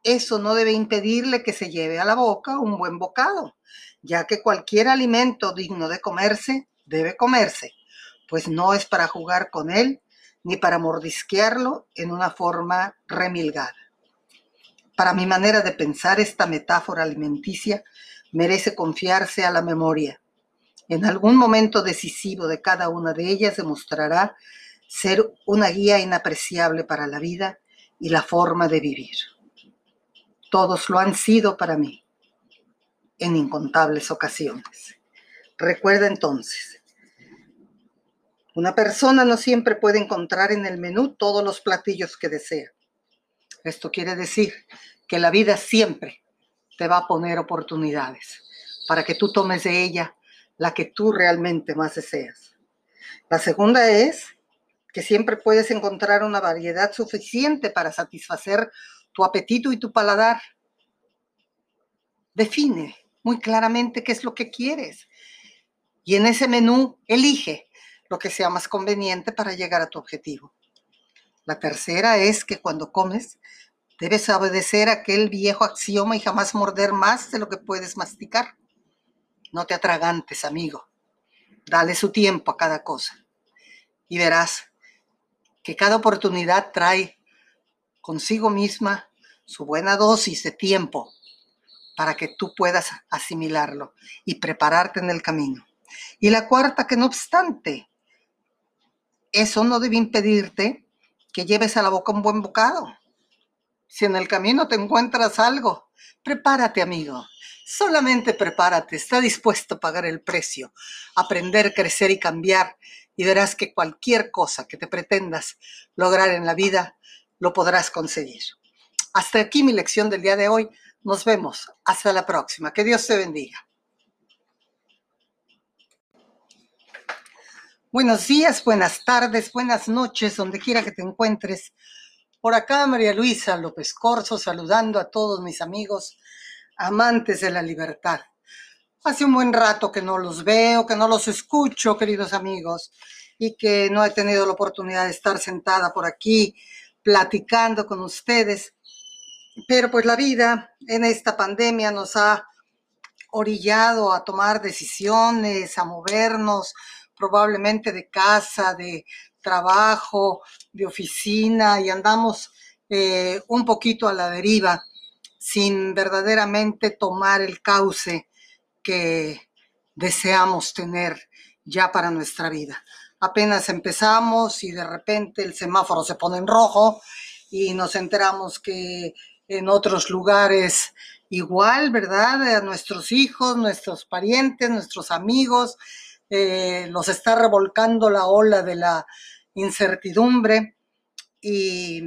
eso no debe impedirle que se lleve a la boca un buen bocado, ya que cualquier alimento digno de comerse debe comerse, pues no es para jugar con él ni para mordisquearlo en una forma remilgada. Para mi manera de pensar, esta metáfora alimenticia merece confiarse a la memoria. En algún momento decisivo de cada una de ellas demostrará ser una guía inapreciable para la vida y la forma de vivir. Todos lo han sido para mí en incontables ocasiones. Recuerda entonces, una persona no siempre puede encontrar en el menú todos los platillos que desea. Esto quiere decir que la vida siempre te va a poner oportunidades para que tú tomes de ella la que tú realmente más deseas. La segunda es que siempre puedes encontrar una variedad suficiente para satisfacer tu apetito y tu paladar. Define muy claramente qué es lo que quieres y en ese menú elige lo que sea más conveniente para llegar a tu objetivo. La tercera es que cuando comes debes obedecer aquel viejo axioma y jamás morder más de lo que puedes masticar. No te atragantes, amigo. Dale su tiempo a cada cosa. Y verás que cada oportunidad trae consigo misma su buena dosis de tiempo para que tú puedas asimilarlo y prepararte en el camino. Y la cuarta, que no obstante, eso no debe impedirte que lleves a la boca un buen bocado. Si en el camino te encuentras algo, prepárate, amigo. Solamente prepárate, está dispuesto a pagar el precio, aprender, crecer y cambiar, y verás que cualquier cosa que te pretendas lograr en la vida, lo podrás conseguir. Hasta aquí mi lección del día de hoy. Nos vemos. Hasta la próxima. Que Dios te bendiga. Buenos días, buenas tardes, buenas noches, donde quiera que te encuentres. Por acá María Luisa López Corso saludando a todos mis amigos amantes de la libertad. Hace un buen rato que no los veo, que no los escucho, queridos amigos, y que no he tenido la oportunidad de estar sentada por aquí platicando con ustedes. Pero pues la vida en esta pandemia nos ha orillado a tomar decisiones, a movernos, probablemente de casa, de trabajo, de oficina y andamos eh, un poquito a la deriva sin verdaderamente tomar el cauce que deseamos tener ya para nuestra vida. Apenas empezamos y de repente el semáforo se pone en rojo y nos enteramos que en otros lugares igual, ¿verdad? A nuestros hijos, nuestros parientes, nuestros amigos, eh, los está revolcando la ola de la incertidumbre y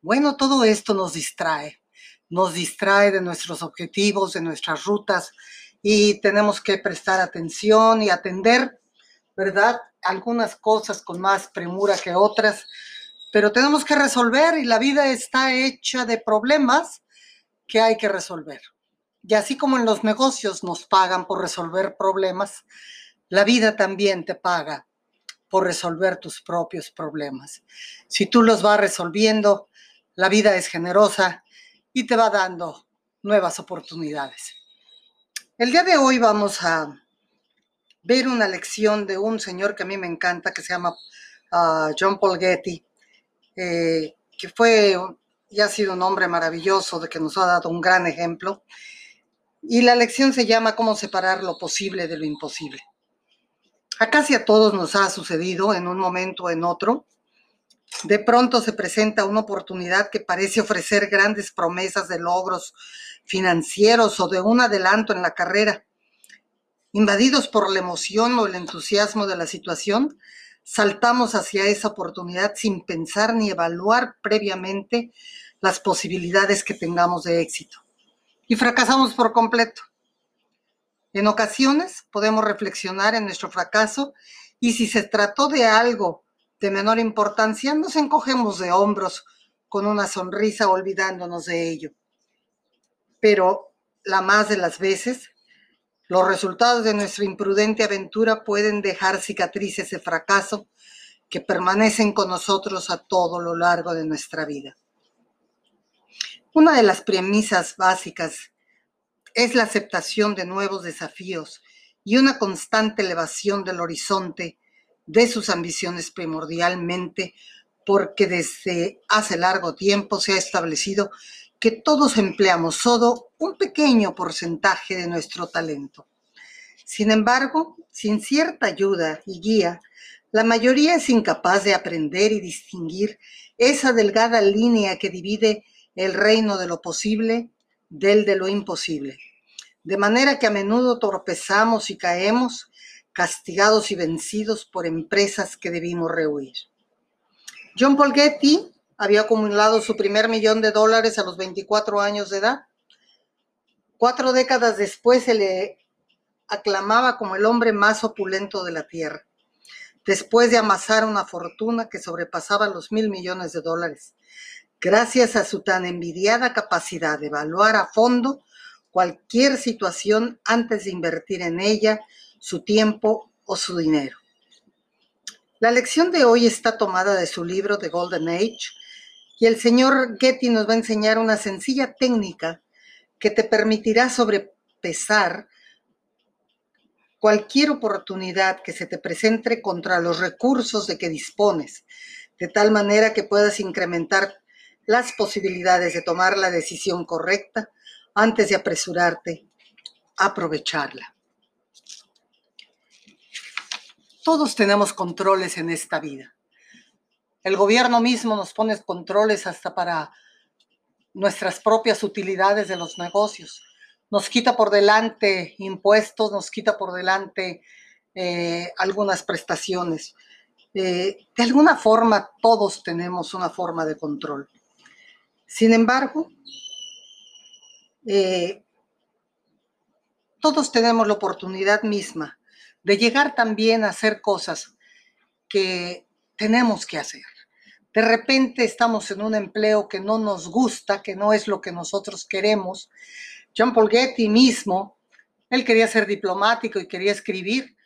bueno, todo esto nos distrae, nos distrae de nuestros objetivos, de nuestras rutas y tenemos que prestar atención y atender, ¿verdad? Algunas cosas con más premura que otras, pero tenemos que resolver y la vida está hecha de problemas que hay que resolver. Y así como en los negocios nos pagan por resolver problemas, la vida también te paga por resolver tus propios problemas. Si tú los vas resolviendo, la vida es generosa y te va dando nuevas oportunidades. El día de hoy vamos a ver una lección de un señor que a mí me encanta, que se llama ah, John Paul Getty, eh, que fue y ha sido un hombre maravilloso, de que nos ha dado un gran ejemplo. Y la lección se llama Cómo separar lo posible de lo imposible. A casi a todos nos ha sucedido en un momento o en otro. De pronto se presenta una oportunidad que parece ofrecer grandes promesas de logros financieros o de un adelanto en la carrera. Invadidos por la emoción o el entusiasmo de la situación, saltamos hacia esa oportunidad sin pensar ni evaluar previamente las posibilidades que tengamos de éxito. Y fracasamos por completo. En ocasiones podemos reflexionar en nuestro fracaso y si se trató de algo de menor importancia, nos encogemos de hombros con una sonrisa olvidándonos de ello. Pero la más de las veces, los resultados de nuestra imprudente aventura pueden dejar cicatrices de fracaso que permanecen con nosotros a todo lo largo de nuestra vida. Una de las premisas básicas es la aceptación de nuevos desafíos y una constante elevación del horizonte de sus ambiciones primordialmente porque desde hace largo tiempo se ha establecido que todos empleamos solo un pequeño porcentaje de nuestro talento. Sin embargo, sin cierta ayuda y guía, la mayoría es incapaz de aprender y distinguir esa delgada línea que divide el reino de lo posible del de lo imposible. De manera que a menudo tropezamos y caemos, castigados y vencidos por empresas que debimos rehuir. John Paul Getty había acumulado su primer millón de dólares a los 24 años de edad. Cuatro décadas después se le aclamaba como el hombre más opulento de la tierra, después de amasar una fortuna que sobrepasaba los mil millones de dólares, gracias a su tan envidiada capacidad de evaluar a fondo cualquier situación antes de invertir en ella su tiempo o su dinero. La lección de hoy está tomada de su libro The Golden Age y el señor Getty nos va a enseñar una sencilla técnica que te permitirá sobrepesar cualquier oportunidad que se te presente contra los recursos de que dispones, de tal manera que puedas incrementar las posibilidades de tomar la decisión correcta antes de apresurarte a aprovecharla. Todos tenemos controles en esta vida. El gobierno mismo nos pone controles hasta para nuestras propias utilidades de los negocios. Nos quita por delante impuestos, nos quita por delante eh, algunas prestaciones. Eh, de alguna forma, todos tenemos una forma de control. Sin embargo, eh, todos tenemos la oportunidad misma de llegar también a hacer cosas que tenemos que hacer. De repente estamos en un empleo que no nos gusta, que no es lo que nosotros queremos. John Paul Getty mismo, él quería ser diplomático y quería escribir,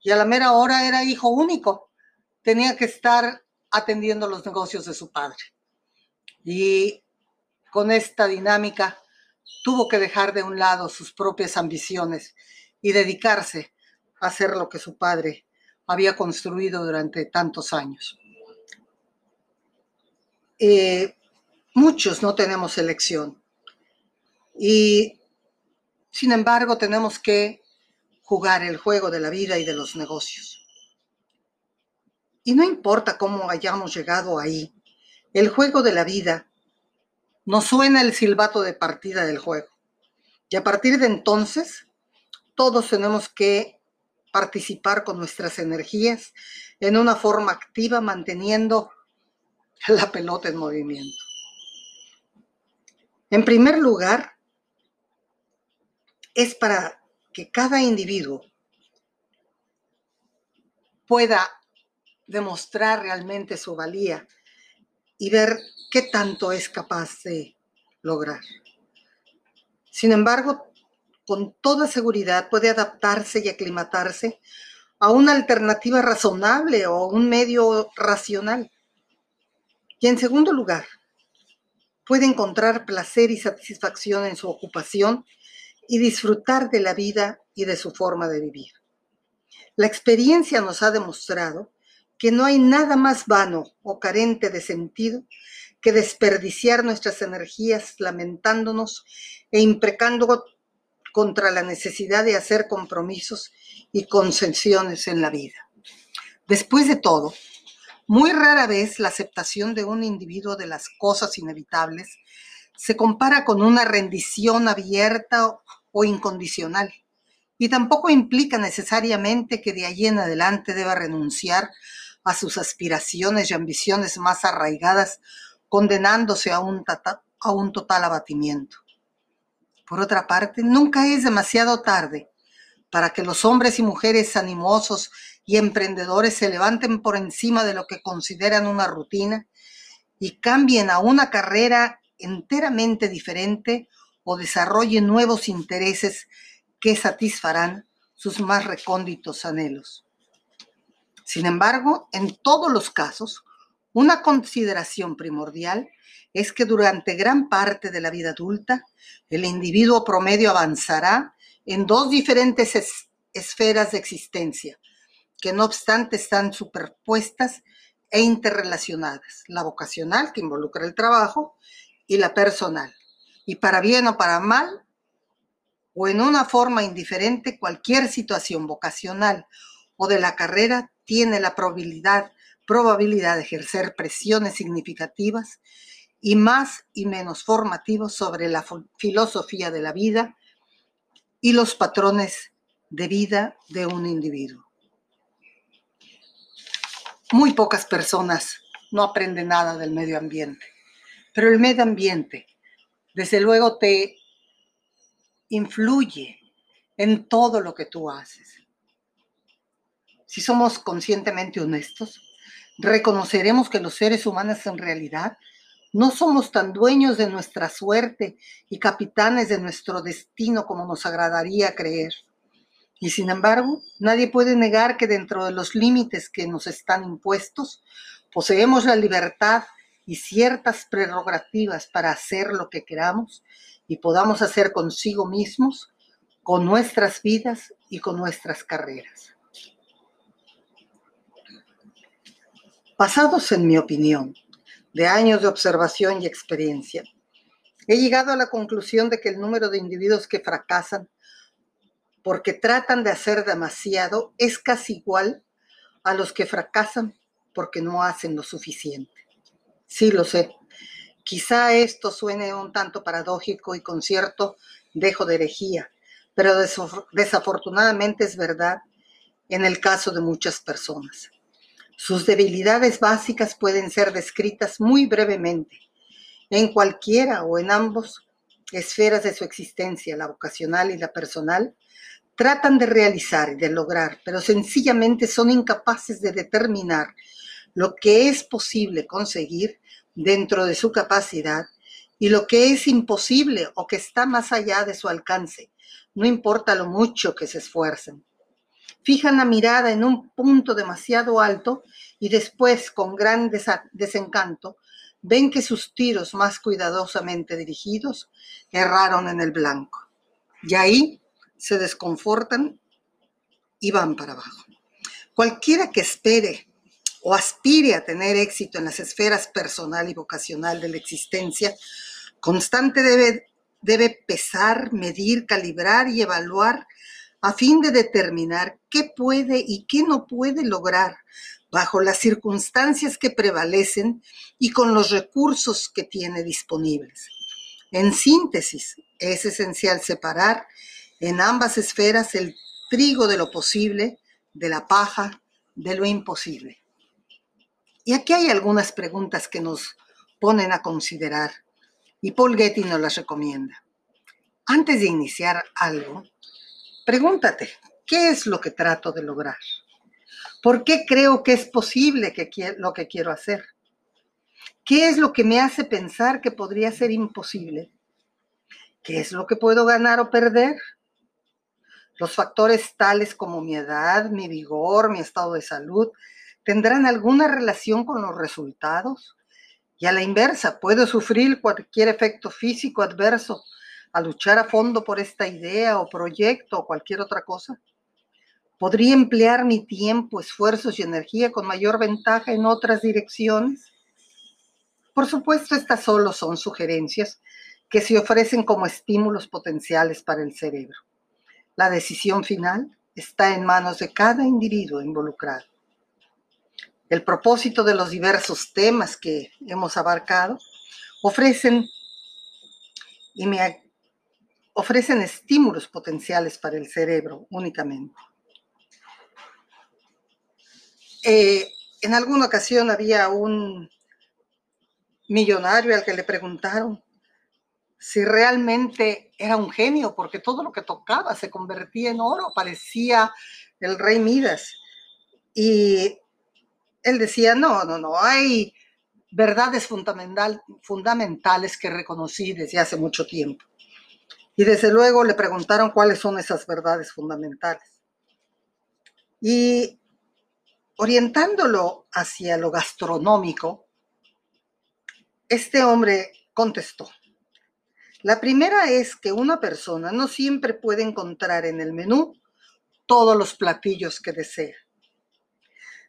y a la mera hora era hijo único. Tenía que estar atendiendo los negocios de su padre. Y con esta dinámica tuvo que dejar de un lado sus propias ambiciones y dedicarse hacer lo que su padre había construido durante tantos años. Eh, muchos no tenemos elección y sin embargo tenemos que jugar el juego de la vida y de los negocios. Y no importa cómo hayamos llegado ahí, el juego de la vida nos suena el silbato de partida del juego. Y a partir de entonces, todos tenemos que participar con nuestras energías en una forma activa, manteniendo la pelota en movimiento. En primer lugar, es para que cada individuo pueda demostrar realmente su valía y ver qué tanto es capaz de lograr. Sin embargo, con toda seguridad puede adaptarse y aclimatarse a una alternativa razonable o un medio racional. Y en segundo lugar, puede encontrar placer y satisfacción en su ocupación y disfrutar de la vida y de su forma de vivir. La experiencia nos ha demostrado que no hay nada más vano o carente de sentido que desperdiciar nuestras energías lamentándonos e imprecando contra la necesidad de hacer compromisos y concesiones en la vida. Después de todo, muy rara vez la aceptación de un individuo de las cosas inevitables se compara con una rendición abierta o incondicional, y tampoco implica necesariamente que de allí en adelante deba renunciar a sus aspiraciones y ambiciones más arraigadas, condenándose a un, a un total abatimiento. Por otra parte, nunca es demasiado tarde para que los hombres y mujeres animosos y emprendedores se levanten por encima de lo que consideran una rutina y cambien a una carrera enteramente diferente o desarrollen nuevos intereses que satisfarán sus más recónditos anhelos. Sin embargo, en todos los casos, una consideración primordial es que durante gran parte de la vida adulta, el individuo promedio avanzará en dos diferentes esferas de existencia, que no obstante están superpuestas e interrelacionadas, la vocacional, que involucra el trabajo, y la personal, y para bien o para mal, o en una forma indiferente, cualquier situación vocacional o de la carrera tiene la probabilidad, probabilidad de ejercer presiones significativas y más y menos formativos sobre la filosofía de la vida y los patrones de vida de un individuo. Muy pocas personas no aprenden nada del medio ambiente, pero el medio ambiente, desde luego, te influye en todo lo que tú haces. Si somos conscientemente honestos, reconoceremos que los seres humanos en realidad no somos tan dueños de nuestra suerte y capitanes de nuestro destino como nos agradaría creer. Y sin embargo, nadie puede negar que dentro de los límites que nos están impuestos, poseemos la libertad y ciertas prerrogativas para hacer lo que queramos y podamos hacer consigo mismos, con nuestras vidas y con nuestras carreras. Basados en mi opinión, de años de observación y experiencia, he llegado a la conclusión de que el número de individuos que fracasan porque tratan de hacer demasiado es casi igual a los que fracasan porque no hacen lo suficiente. Sí, lo sé. Quizá esto suene un tanto paradójico y con cierto dejo de herejía, pero desafortunadamente es verdad en el caso de muchas personas. Sus debilidades básicas pueden ser descritas muy brevemente en cualquiera o en ambos esferas de su existencia, la vocacional y la personal, tratan de realizar y de lograr, pero sencillamente son incapaces de determinar lo que es posible conseguir dentro de su capacidad y lo que es imposible o que está más allá de su alcance, no importa lo mucho que se esfuercen. Fijan la mirada en un punto demasiado alto y después, con gran desencanto, ven que sus tiros más cuidadosamente dirigidos erraron en el blanco. Y ahí se desconfortan y van para abajo. Cualquiera que espere o aspire a tener éxito en las esferas personal y vocacional de la existencia, constante debe, debe pesar, medir, calibrar y evaluar a fin de determinar qué puede y qué no puede lograr bajo las circunstancias que prevalecen y con los recursos que tiene disponibles. En síntesis, es esencial separar en ambas esferas el trigo de lo posible, de la paja, de lo imposible. Y aquí hay algunas preguntas que nos ponen a considerar y Paul Getty nos las recomienda. Antes de iniciar algo, pregúntate, ¿qué es lo que trato de lograr? ¿Por qué creo que es posible que lo que quiero hacer? ¿Qué es lo que me hace pensar que podría ser imposible? ¿Qué es lo que puedo ganar o perder? Los factores tales como mi edad, mi vigor, mi estado de salud, ¿tendrán alguna relación con los resultados? Y a la inversa, ¿puedo sufrir cualquier efecto físico adverso a luchar a fondo por esta idea o proyecto o cualquier otra cosa? ¿Podría emplear mi tiempo, esfuerzos y energía con mayor ventaja en otras direcciones? Por supuesto, estas solo son sugerencias que se ofrecen como estímulos potenciales para el cerebro. La decisión final está en manos de cada individuo involucrado. El propósito de los diversos temas que hemos abarcado ofrecen y me ofrecen estímulos potenciales para el cerebro únicamente. Eh, en alguna ocasión había un millonario al que le preguntaron si realmente era un genio, porque todo lo que tocaba se convertía en oro, parecía el rey Midas. Y él decía, no, no, no, hay verdades fundamental, fundamentales que reconocí desde hace mucho tiempo. Y desde luego le preguntaron cuáles son esas verdades fundamentales. Y orientándolo hacia lo gastronómico, este hombre contestó, la primera es que una persona no siempre puede encontrar en el menú todos los platillos que desea.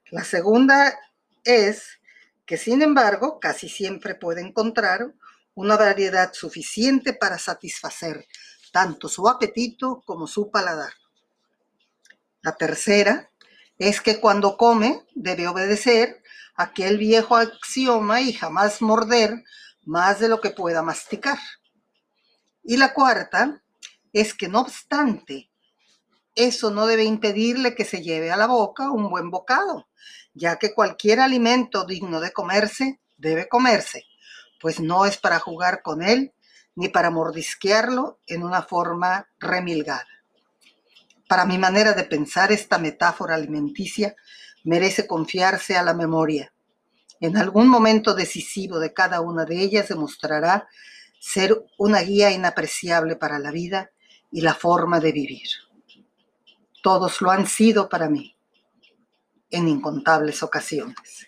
La segunda es que, sin embargo, casi siempre puede encontrar una variedad suficiente para satisfacer tanto su apetito como su paladar. La tercera es que cuando come debe obedecer aquel viejo axioma y jamás morder más de lo que pueda masticar. Y la cuarta es que no obstante, eso no debe impedirle que se lleve a la boca un buen bocado, ya que cualquier alimento digno de comerse debe comerse, pues no es para jugar con él ni para mordisquearlo en una forma remilgada. Para mi manera de pensar, esta metáfora alimenticia merece confiarse a la memoria. En algún momento decisivo de cada una de ellas demostrará ser una guía inapreciable para la vida y la forma de vivir. Todos lo han sido para mí en incontables ocasiones.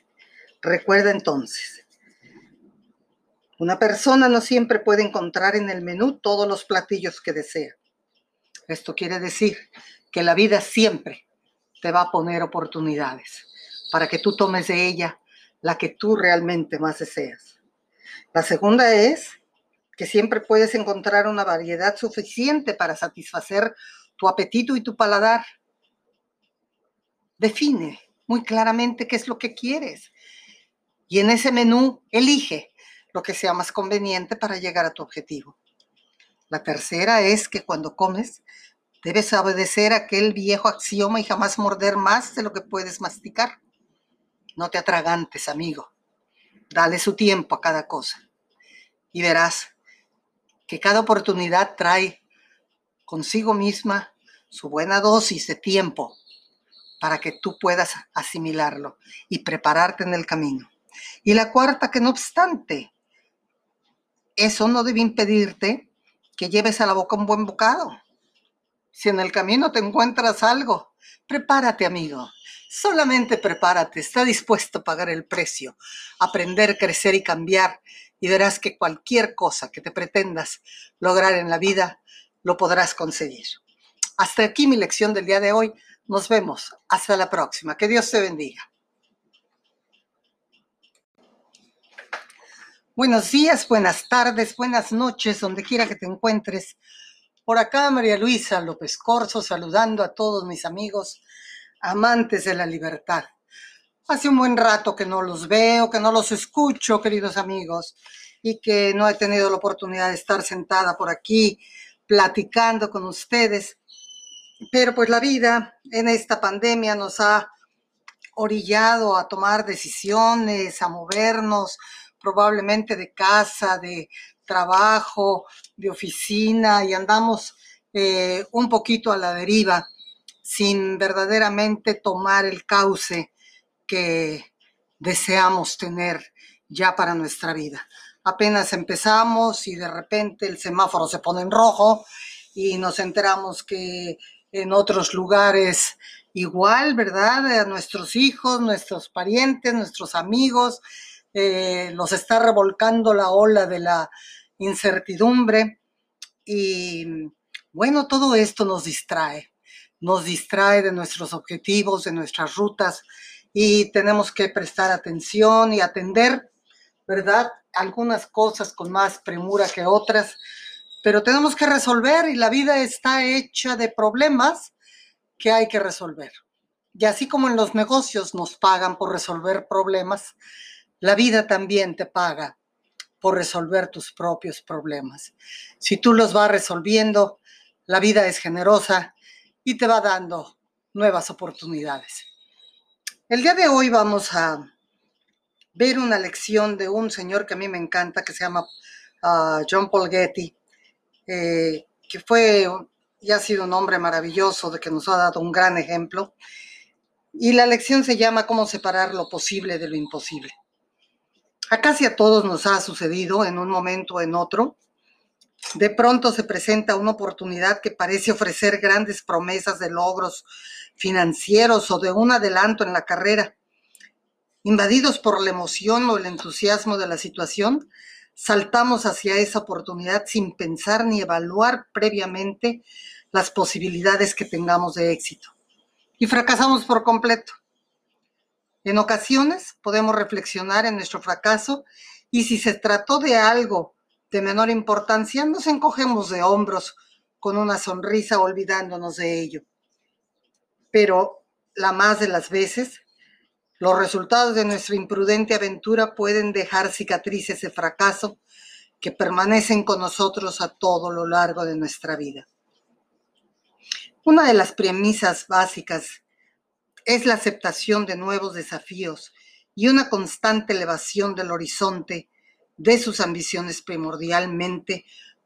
Recuerda entonces, una persona no siempre puede encontrar en el menú todos los platillos que desea. Esto quiere decir que la vida siempre te va a poner oportunidades para que tú tomes de ella la que tú realmente más deseas. La segunda es que siempre puedes encontrar una variedad suficiente para satisfacer tu apetito y tu paladar. Define muy claramente qué es lo que quieres y en ese menú elige lo que sea más conveniente para llegar a tu objetivo. La tercera es que cuando comes debes obedecer aquel viejo axioma y jamás morder más de lo que puedes masticar. No te atragantes, amigo. Dale su tiempo a cada cosa y verás que cada oportunidad trae consigo misma su buena dosis de tiempo para que tú puedas asimilarlo y prepararte en el camino. Y la cuarta, que no obstante, eso no debe impedirte que lleves a la boca un buen bocado. Si en el camino te encuentras algo, prepárate, amigo. Solamente prepárate, está dispuesto a pagar el precio, aprender, crecer y cambiar y verás que cualquier cosa que te pretendas lograr en la vida, lo podrás conseguir. Hasta aquí mi lección del día de hoy. Nos vemos. Hasta la próxima. Que Dios te bendiga. Buenos días, buenas tardes, buenas noches, donde quiera que te encuentres. Por acá María Luisa López Corso saludando a todos mis amigos amantes de la libertad. Hace un buen rato que no los veo, que no los escucho, queridos amigos, y que no he tenido la oportunidad de estar sentada por aquí platicando con ustedes. Pero pues la vida en esta pandemia nos ha orillado a tomar decisiones, a movernos probablemente de casa, de trabajo, de oficina y andamos eh, un poquito a la deriva sin verdaderamente tomar el cauce que deseamos tener ya para nuestra vida. Apenas empezamos y de repente el semáforo se pone en rojo y nos enteramos que en otros lugares igual, ¿verdad? A nuestros hijos, nuestros parientes, nuestros amigos, eh, los está revolcando la ola de la incertidumbre y bueno, todo esto nos distrae, nos distrae de nuestros objetivos, de nuestras rutas y tenemos que prestar atención y atender, ¿verdad? Algunas cosas con más premura que otras, pero tenemos que resolver y la vida está hecha de problemas que hay que resolver. Y así como en los negocios nos pagan por resolver problemas, la vida también te paga por resolver tus propios problemas. Si tú los vas resolviendo, la vida es generosa y te va dando nuevas oportunidades. El día de hoy vamos a ver una lección de un señor que a mí me encanta, que se llama ah, John Paul Getty, eh, que fue y ha sido un hombre maravilloso, de que nos ha dado un gran ejemplo. Y la lección se llama Cómo separar lo posible de lo imposible. A casi a todos nos ha sucedido en un momento o en otro. De pronto se presenta una oportunidad que parece ofrecer grandes promesas de logros financieros o de un adelanto en la carrera. Invadidos por la emoción o el entusiasmo de la situación, saltamos hacia esa oportunidad sin pensar ni evaluar previamente las posibilidades que tengamos de éxito. Y fracasamos por completo. En ocasiones podemos reflexionar en nuestro fracaso y si se trató de algo de menor importancia, nos encogemos de hombros con una sonrisa olvidándonos de ello. Pero la más de las veces, los resultados de nuestra imprudente aventura pueden dejar cicatrices de fracaso que permanecen con nosotros a todo lo largo de nuestra vida. Una de las premisas básicas es la aceptación de nuevos desafíos y una constante elevación del horizonte de sus ambiciones primordialmente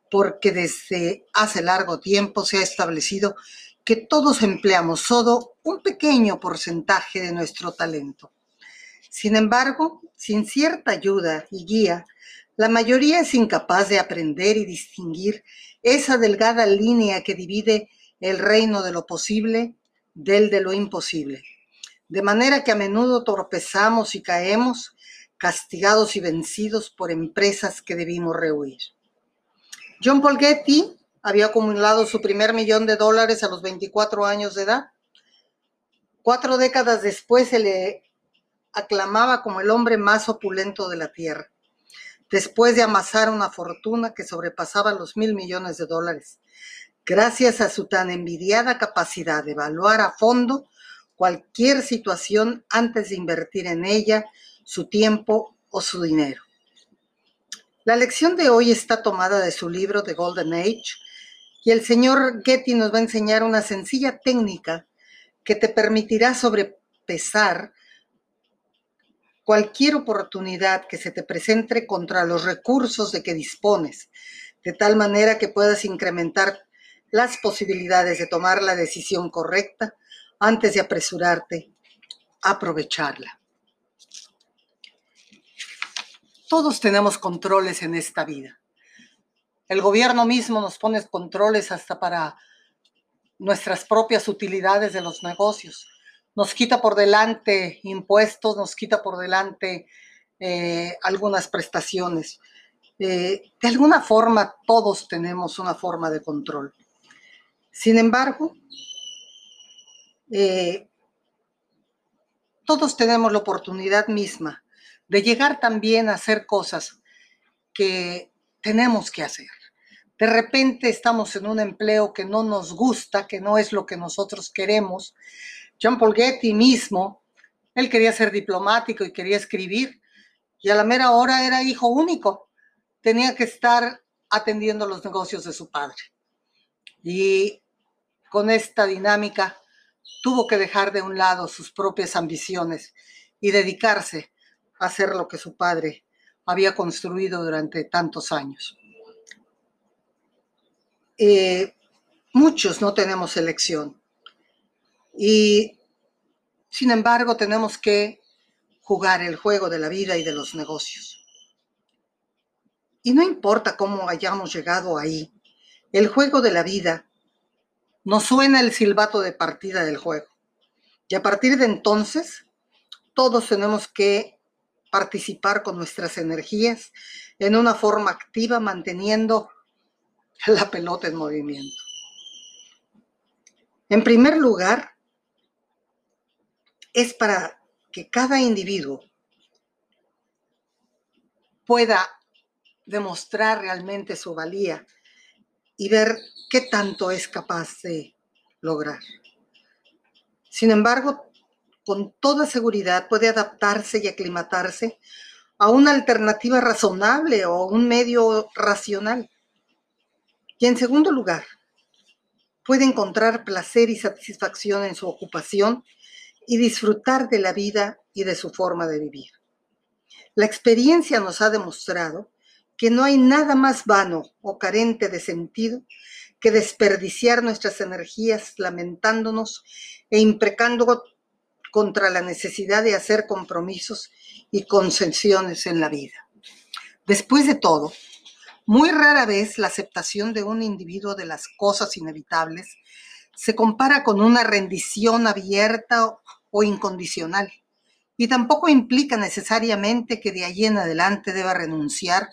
porque desde hace largo tiempo se ha establecido que todos empleamos solo un pequeño porcentaje de nuestro talento. Sin embargo, sin cierta ayuda y guía, la mayoría es incapaz de aprender y distinguir esa delgada línea que divide el reino de lo posible del de lo imposible. De manera que a menudo torpezamos y caemos castigados y vencidos por empresas que debimos rehuir. John Paul Getty había acumulado su primer millón de dólares a los 24 años de edad. Cuatro décadas después se le aclamaba como el hombre más opulento de la Tierra, después de amasar una fortuna que sobrepasaba los mil millones de dólares, gracias a su tan envidiada capacidad de evaluar a fondo cualquier situación antes de invertir en ella su tiempo o su dinero. La lección de hoy está tomada de su libro The Golden Age y el señor Getty nos va a enseñar una sencilla técnica que te permitirá sobrepesar cualquier oportunidad que se te presente contra los recursos de que dispones, de tal manera que puedas incrementar las posibilidades de tomar la decisión correcta antes de apresurarte a aprovecharla. Todos tenemos controles en esta vida. El gobierno mismo nos pone controles hasta para nuestras propias utilidades de los negocios. Nos quita por delante impuestos, nos quita por delante eh, algunas prestaciones. Eh, de alguna forma, todos tenemos una forma de control. Sin embargo, eh, todos tenemos la oportunidad misma de llegar también a hacer cosas que tenemos que hacer. De repente estamos en un empleo que no nos gusta, que no es lo que nosotros queremos. John Paul Getty mismo, él quería ser diplomático y quería escribir, y a la mera hora era hijo único. Tenía que estar atendiendo los negocios de su padre. Y con esta dinámica tuvo que dejar de un lado sus propias ambiciones y dedicarse hacer lo que su padre había construido durante tantos años. Eh, muchos no tenemos elección y sin embargo tenemos que jugar el juego de la vida y de los negocios. Y no importa cómo hayamos llegado ahí, el juego de la vida nos suena el silbato de partida del juego. Y a partir de entonces, todos tenemos que participar con nuestras energías en una forma activa, manteniendo la pelota en movimiento. En primer lugar, es para que cada individuo pueda demostrar realmente su valía y ver qué tanto es capaz de lograr. Sin embargo, con toda seguridad puede adaptarse y aclimatarse a una alternativa razonable o un medio racional. Y en segundo lugar, puede encontrar placer y satisfacción en su ocupación y disfrutar de la vida y de su forma de vivir. La experiencia nos ha demostrado que no hay nada más vano o carente de sentido que desperdiciar nuestras energías lamentándonos e imprecando contra la necesidad de hacer compromisos y concesiones en la vida. Después de todo, muy rara vez la aceptación de un individuo de las cosas inevitables se compara con una rendición abierta o incondicional, y tampoco implica necesariamente que de allí en adelante deba renunciar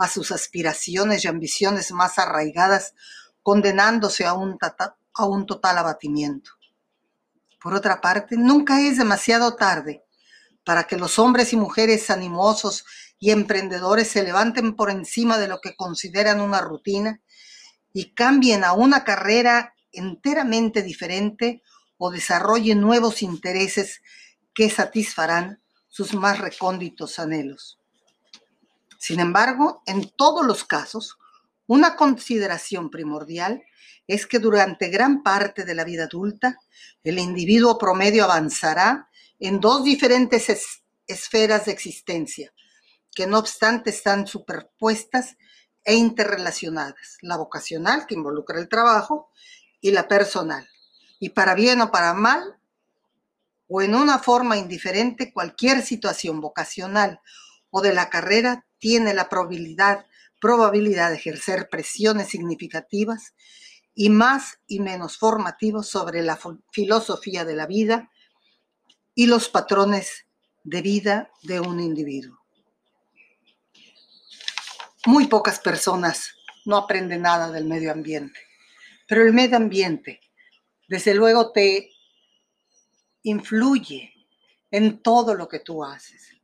a sus aspiraciones y ambiciones más arraigadas, condenándose a un, a un total abatimiento. Por otra parte, nunca es demasiado tarde para que los hombres y mujeres animosos y emprendedores se levanten por encima de lo que consideran una rutina y cambien a una carrera enteramente diferente o desarrollen nuevos intereses que satisfarán sus más recónditos anhelos. Sin embargo, en todos los casos, una consideración primordial es que durante gran parte de la vida adulta, el individuo promedio avanzará en dos diferentes esferas de existencia, que no obstante están superpuestas e interrelacionadas, la vocacional, que involucra el trabajo, y la personal. Y para bien o para mal, o en una forma indiferente, cualquier situación vocacional o de la carrera tiene la probabilidad, probabilidad de ejercer presiones significativas y más y menos formativos sobre la filosofía de la vida y los patrones de vida de un individuo. Muy pocas personas no aprenden nada del medio ambiente, pero el medio ambiente, desde luego, te influye en todo lo que tú haces.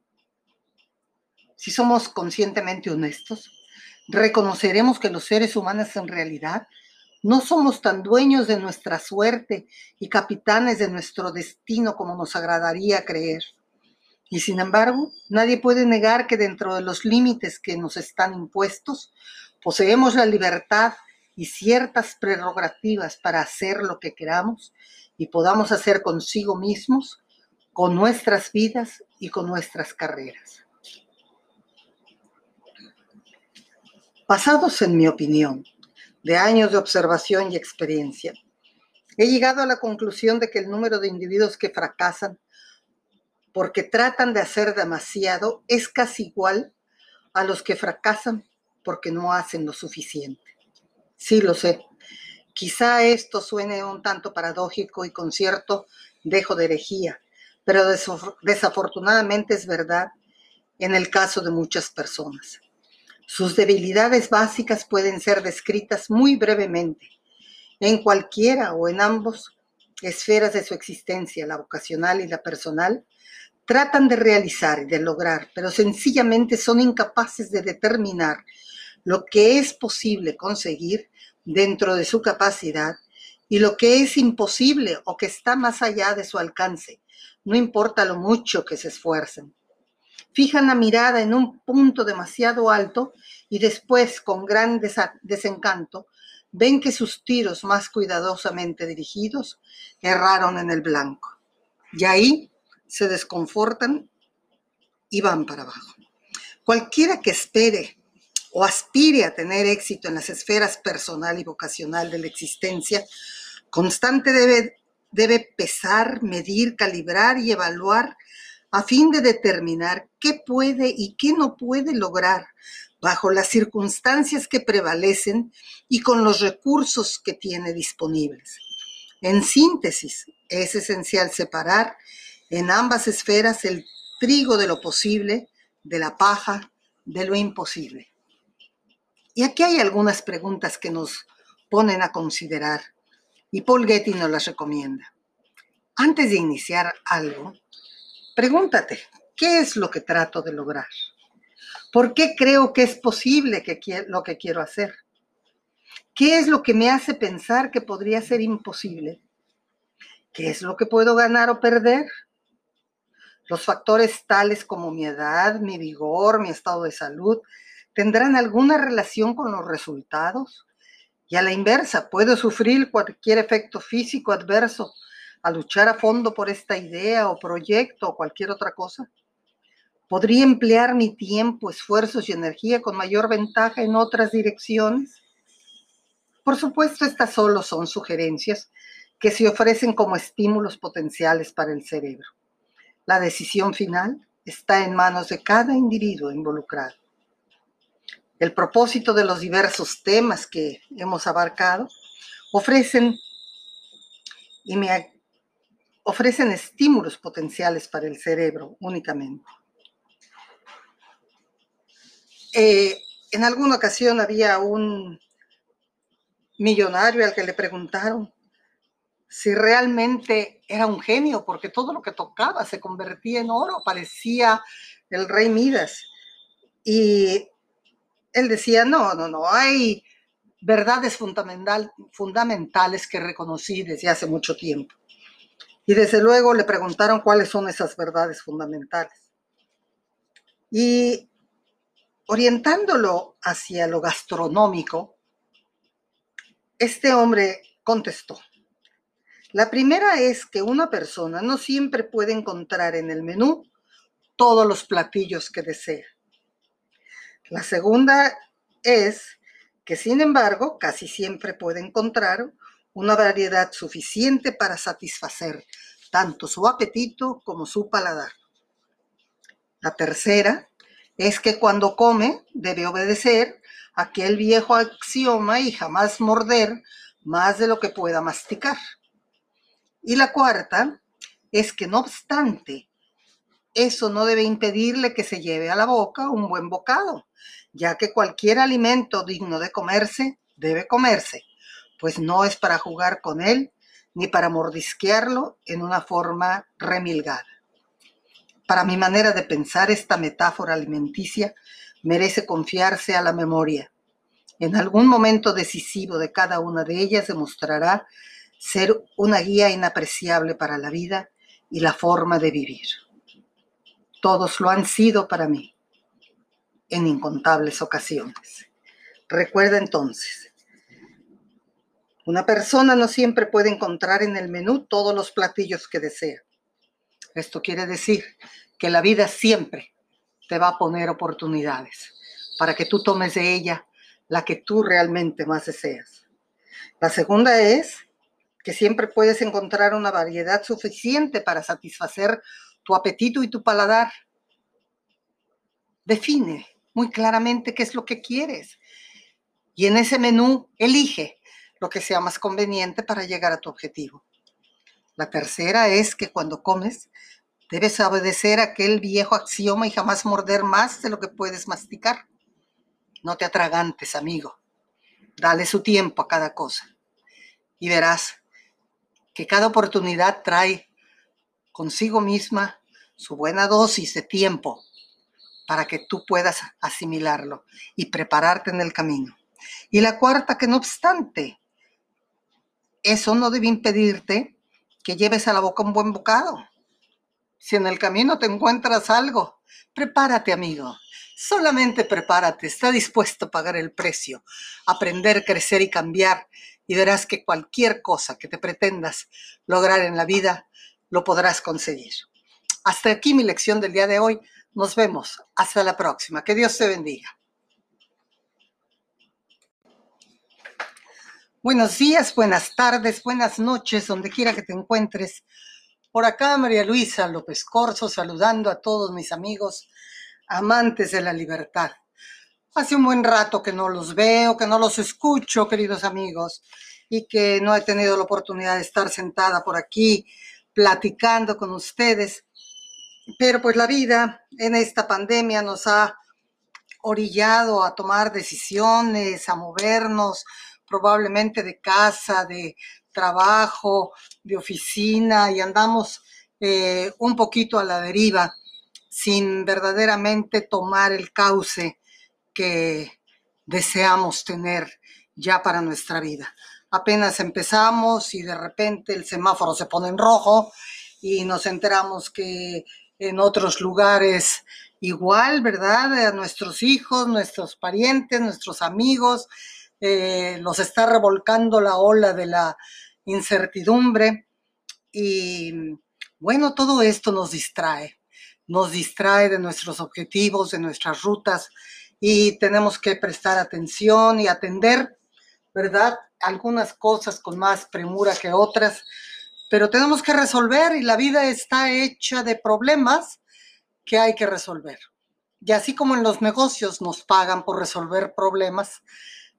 Si somos conscientemente honestos, reconoceremos que los seres humanos en realidad no somos tan dueños de nuestra suerte y capitanes de nuestro destino como nos agradaría creer. Y sin embargo, nadie puede negar que dentro de los límites que nos están impuestos, poseemos la libertad y ciertas prerrogativas para hacer lo que queramos y podamos hacer consigo mismos, con nuestras vidas y con nuestras carreras. Basados en mi opinión, de años de observación y experiencia, he llegado a la conclusión de que el número de individuos que fracasan porque tratan de hacer demasiado es casi igual a los que fracasan porque no hacen lo suficiente. Sí, lo sé. Quizá esto suene un tanto paradójico y con cierto dejo de herejía, pero desafortunadamente es verdad en el caso de muchas personas. Sus debilidades básicas pueden ser descritas muy brevemente en cualquiera o en ambos esferas de su existencia, la vocacional y la personal, tratan de realizar y de lograr, pero sencillamente son incapaces de determinar lo que es posible conseguir dentro de su capacidad y lo que es imposible o que está más allá de su alcance, no importa lo mucho que se esfuercen. Fijan la mirada en un punto demasiado alto y después, con gran desencanto, ven que sus tiros más cuidadosamente dirigidos erraron en el blanco. Y ahí se desconfortan y van para abajo. Cualquiera que espere o aspire a tener éxito en las esferas personal y vocacional de la existencia, constante debe, debe pesar, medir, calibrar y evaluar a fin de determinar qué puede y qué no puede lograr bajo las circunstancias que prevalecen y con los recursos que tiene disponibles. En síntesis, es esencial separar en ambas esferas el trigo de lo posible, de la paja, de lo imposible. Y aquí hay algunas preguntas que nos ponen a considerar y Paul Getty nos las recomienda. Antes de iniciar algo, pregúntate, ¿qué es lo que trato de lograr? ¿Por qué creo que es posible que lo que quiero hacer? ¿Qué es lo que me hace pensar que podría ser imposible? ¿Qué es lo que puedo ganar o perder? Los factores tales como mi edad, mi vigor, mi estado de salud, tendrán alguna relación con los resultados. Y a la inversa, ¿puedo sufrir cualquier efecto físico adverso a luchar a fondo por esta idea o proyecto o cualquier otra cosa? ¿Podría emplear mi tiempo, esfuerzos y energía con mayor ventaja en otras direcciones? Por supuesto, estas solo son sugerencias que se ofrecen como estímulos potenciales para el cerebro. La decisión final está en manos de cada individuo involucrado. El propósito de los diversos temas que hemos abarcado ofrecen y me ofrecen estímulos potenciales para el cerebro únicamente. Eh, en alguna ocasión había un millonario al que le preguntaron si realmente era un genio, porque todo lo que tocaba se convertía en oro, parecía el rey Midas. Y él decía, no, no, no, hay verdades fundamental, fundamentales que reconocí desde hace mucho tiempo. Y desde luego le preguntaron cuáles son esas verdades fundamentales. Y orientándolo hacia lo gastronómico, este hombre contestó, la primera es que una persona no siempre puede encontrar en el menú todos los platillos que desea. La segunda es que, sin embargo, casi siempre puede encontrar una variedad suficiente para satisfacer tanto su apetito como su paladar. La tercera es que cuando come debe obedecer aquel viejo axioma y jamás morder más de lo que pueda masticar. Y la cuarta es que no obstante, eso no debe impedirle que se lleve a la boca un buen bocado, ya que cualquier alimento digno de comerse debe comerse, pues no es para jugar con él ni para mordisquearlo en una forma remilgada. Para mi manera de pensar, esta metáfora alimenticia merece confiarse a la memoria. En algún momento decisivo de cada una de ellas demostrará ser una guía inapreciable para la vida y la forma de vivir. Todos lo han sido para mí en incontables ocasiones. Recuerda entonces, una persona no siempre puede encontrar en el menú todos los platillos que desea. Esto quiere decir que la vida siempre te va a poner oportunidades para que tú tomes de ella la que tú realmente más deseas. La segunda es que siempre puedes encontrar una variedad suficiente para satisfacer tu apetito y tu paladar. Define muy claramente qué es lo que quieres y en ese menú elige lo que sea más conveniente para llegar a tu objetivo. La tercera es que cuando comes debes obedecer aquel viejo axioma y jamás morder más de lo que puedes masticar. No te atragantes, amigo. Dale su tiempo a cada cosa y verás que cada oportunidad trae consigo misma su buena dosis de tiempo para que tú puedas asimilarlo y prepararte en el camino. Y la cuarta, que no obstante, eso no debe impedirte que lleves a la boca un buen bocado. Si en el camino te encuentras algo, prepárate, amigo. Solamente prepárate, está dispuesto a pagar el precio, aprender, crecer y cambiar y verás que cualquier cosa que te pretendas lograr en la vida, lo podrás conseguir. Hasta aquí mi lección del día de hoy. Nos vemos. Hasta la próxima. Que Dios te bendiga. Buenos días, buenas tardes, buenas noches, donde quiera que te encuentres. Por acá María Luisa López Corso saludando a todos mis amigos amantes de la libertad. Hace un buen rato que no los veo, que no los escucho, queridos amigos, y que no he tenido la oportunidad de estar sentada por aquí platicando con ustedes. Pero pues la vida en esta pandemia nos ha orillado a tomar decisiones, a movernos probablemente de casa, de trabajo, de oficina y andamos eh, un poquito a la deriva sin verdaderamente tomar el cauce que deseamos tener ya para nuestra vida. Apenas empezamos y de repente el semáforo se pone en rojo y nos enteramos que en otros lugares igual, ¿verdad? A nuestros hijos, nuestros parientes, nuestros amigos, eh, los está revolcando la ola de la incertidumbre y bueno, todo esto nos distrae, nos distrae de nuestros objetivos, de nuestras rutas y tenemos que prestar atención y atender, ¿verdad? Algunas cosas con más premura que otras, pero tenemos que resolver y la vida está hecha de problemas que hay que resolver. Y así como en los negocios nos pagan por resolver problemas,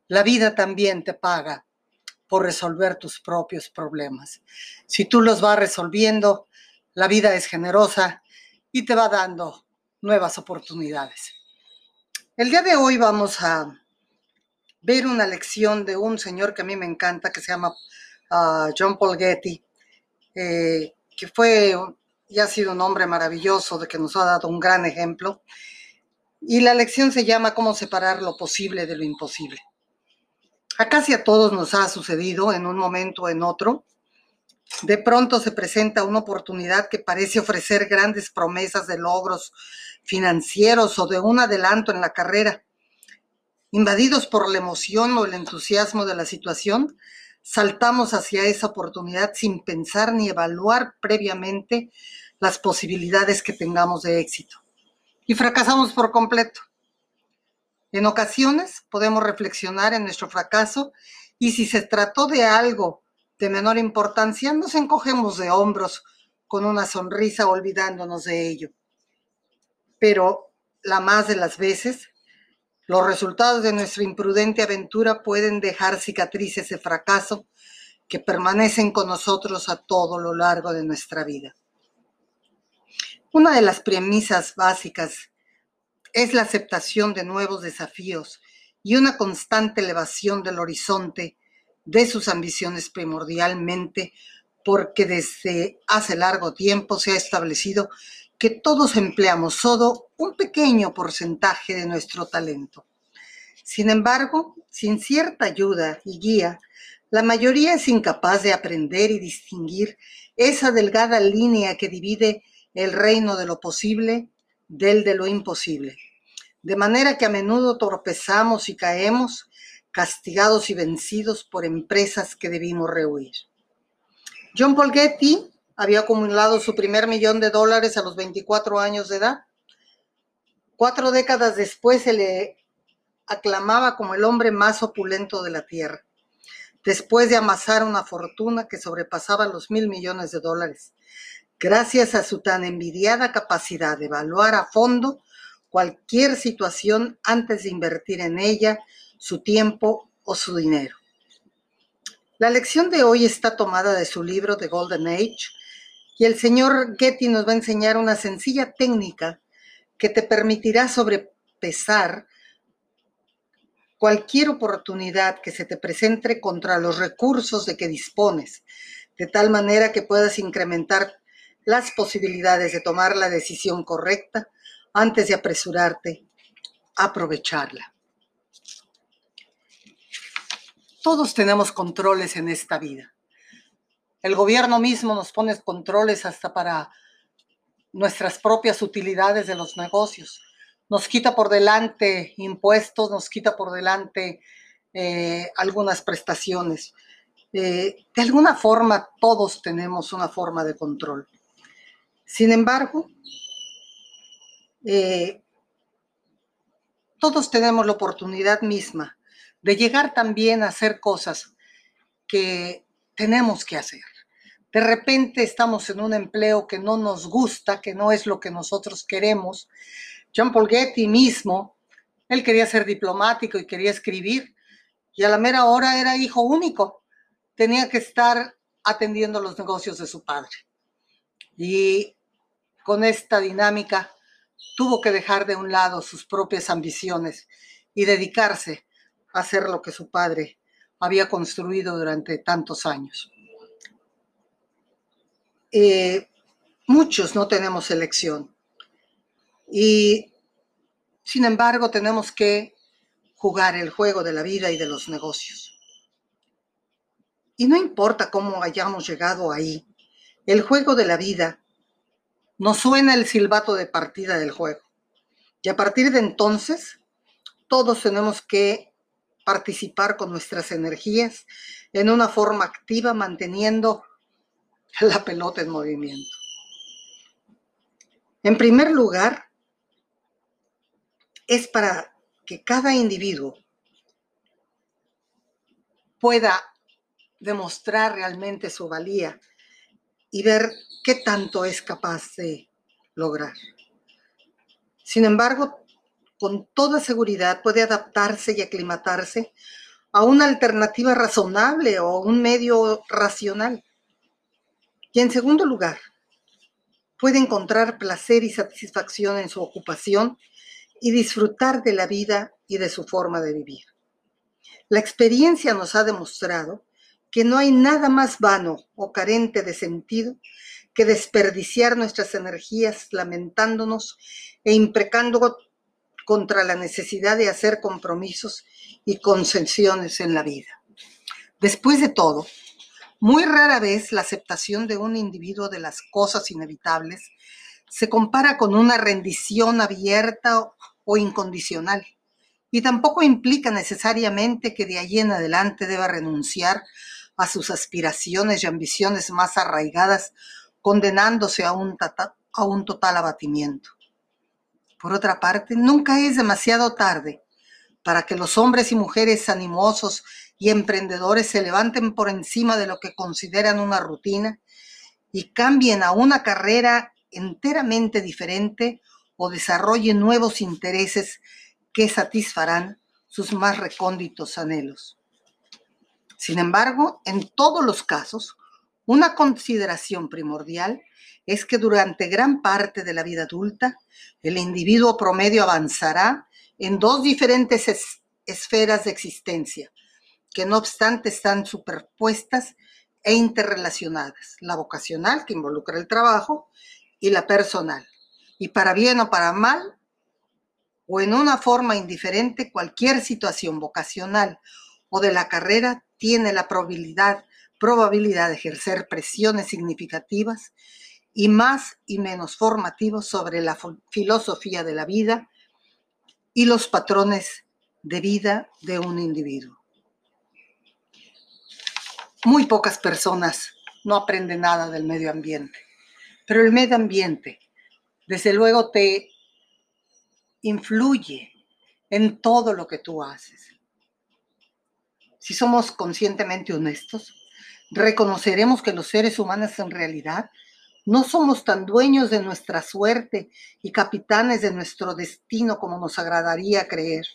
la vida también te paga por resolver tus propios problemas. Si tú los vas resolviendo, la vida es generosa y te va dando nuevas oportunidades. El día de hoy vamos a ver una lección de un señor que a mí me encanta, que se llama ah, John Paul Getty. eh, que fue y ha sido un hombre maravilloso, de que nos ha dado un gran ejemplo. Y la lección se llama Cómo separar lo posible de lo imposible. A casi a todos nos ha sucedido en un momento o en otro. De pronto se presenta una oportunidad que parece ofrecer grandes promesas de logros financieros o de un adelanto en la carrera. Invadidos por la emoción o el entusiasmo de la situación, saltamos hacia esa oportunidad sin pensar ni evaluar previamente las posibilidades que tengamos de éxito. Y fracasamos por completo. En ocasiones podemos reflexionar en nuestro fracaso y si se trató de algo de menor importancia, nos encogemos de hombros con una sonrisa olvidándonos de ello. Pero la más de las veces los resultados de nuestra imprudente aventura pueden dejar cicatrices de fracaso que permanecen con nosotros a todo lo largo de nuestra vida. Una de las premisas básicas es la aceptación de nuevos desafíos y una constante elevación del horizonte de sus ambiciones primordialmente porque desde hace largo tiempo se ha establecido que todos empleamos solo un pequeño porcentaje de nuestro talento. Sin embargo, sin cierta ayuda y guía, la mayoría es incapaz de aprender y distinguir esa delgada línea que divide el reino de lo posible del de lo imposible. De manera que a menudo torpezamos y caemos, castigados y vencidos por empresas que debimos rehuir. John Paul Getty había acumulado su primer millón de dólares a los 24 años de edad. Cuatro décadas después se le aclamaba como el hombre más opulento de la tierra, después de amasar una fortuna que sobrepasaba los mil millones de dólares, gracias a su tan envidiada capacidad de evaluar a fondo cualquier situación antes de invertir en ella su tiempo o su dinero. La lección de hoy está tomada de su libro The Golden Age, y el señor Getty nos va a enseñar una sencilla técnica que te permitirá sobrepesar cualquier oportunidad que se te presente contra los recursos de que dispones, de tal manera que puedas incrementar las posibilidades de tomar la decisión correcta antes de apresurarte aprovecharla. Todos tenemos controles en esta vida. El gobierno mismo nos pone controles hasta para nuestras propias utilidades de los negocios. Nos quita por delante impuestos, nos quita por delante eh, algunas prestaciones. Eh, de alguna forma, todos tenemos una forma de control. Sin embargo, eh, todos tenemos la oportunidad misma de llegar también a hacer cosas que tenemos que hacer. De repente estamos en un empleo que no nos gusta, que no es lo que nosotros queremos. John Paul Getty mismo, él quería ser diplomático y quería escribir, y a la mera hora era hijo único. Tenía que estar atendiendo los negocios de su padre. Y con esta dinámica tuvo que dejar de un lado sus propias ambiciones y dedicarse a hacer lo que su padre había construido durante tantos años. Eh, muchos no tenemos elección y sin embargo tenemos que jugar el juego de la vida y de los negocios. Y no importa cómo hayamos llegado ahí, el juego de la vida nos suena el silbato de partida del juego. Y a partir de entonces, todos tenemos que participar con nuestras energías en una forma activa, manteniendo la pelota en movimiento. En primer lugar, es para que cada individuo pueda demostrar realmente su valía y ver qué tanto es capaz de lograr. Sin embargo, con toda seguridad puede adaptarse y aclimatarse a una alternativa razonable o un medio racional. Y en segundo lugar, puede encontrar placer y satisfacción en su ocupación y disfrutar de la vida y de su forma de vivir. La experiencia nos ha demostrado que no hay nada más vano o carente de sentido que desperdiciar nuestras energías lamentándonos e imprecando contra la necesidad de hacer compromisos y concesiones en la vida. Después de todo, muy rara vez la aceptación de un individuo de las cosas inevitables se compara con una rendición abierta o incondicional y tampoco implica necesariamente que de allí en adelante deba renunciar a sus aspiraciones y ambiciones más arraigadas, condenándose a un, a un total abatimiento. Por otra parte, nunca es demasiado tarde para que los hombres y mujeres animosos y emprendedores se levanten por encima de lo que consideran una rutina y cambien a una carrera enteramente diferente o desarrollen nuevos intereses que satisfarán sus más recónditos anhelos. Sin embargo, en todos los casos, una consideración primordial es que durante gran parte de la vida adulta, el individuo promedio avanzará en dos diferentes esferas de existencia, que no obstante están superpuestas e interrelacionadas, la vocacional, que involucra el trabajo, y la personal. Y para bien o para mal, o en una forma indiferente, cualquier situación vocacional o de la carrera tiene la probabilidad probabilidad de ejercer presiones significativas y más y menos formativos sobre la filosofía de la vida y los patrones de vida de un individuo. Muy pocas personas no aprenden nada del medio ambiente, pero el medio ambiente, desde luego, te influye en todo lo que tú haces. Si somos conscientemente honestos, reconoceremos que los seres humanos en realidad no somos tan dueños de nuestra suerte y capitanes de nuestro destino como nos agradaría creer.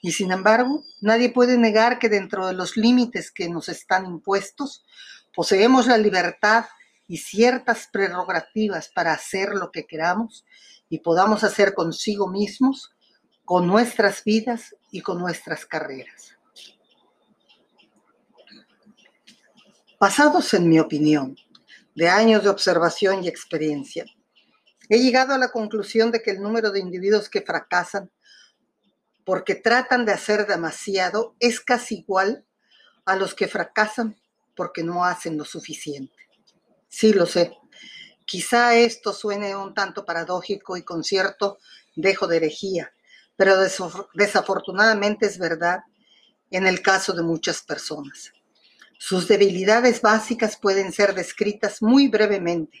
Y sin embargo, nadie puede negar que dentro de los límites que nos están impuestos, poseemos la libertad y ciertas prerrogativas para hacer lo que queramos y podamos hacer consigo mismos, con nuestras vidas y con nuestras carreras. Basados en mi opinión, de años de observación y experiencia, he llegado a la conclusión de que el número de individuos que fracasan porque tratan de hacer demasiado es casi igual a los que fracasan porque no hacen lo suficiente. Sí, lo sé. Quizá esto suene un tanto paradójico y con cierto dejo de herejía, pero desafortunadamente es verdad en el caso de muchas personas. Sus debilidades básicas pueden ser descritas muy brevemente.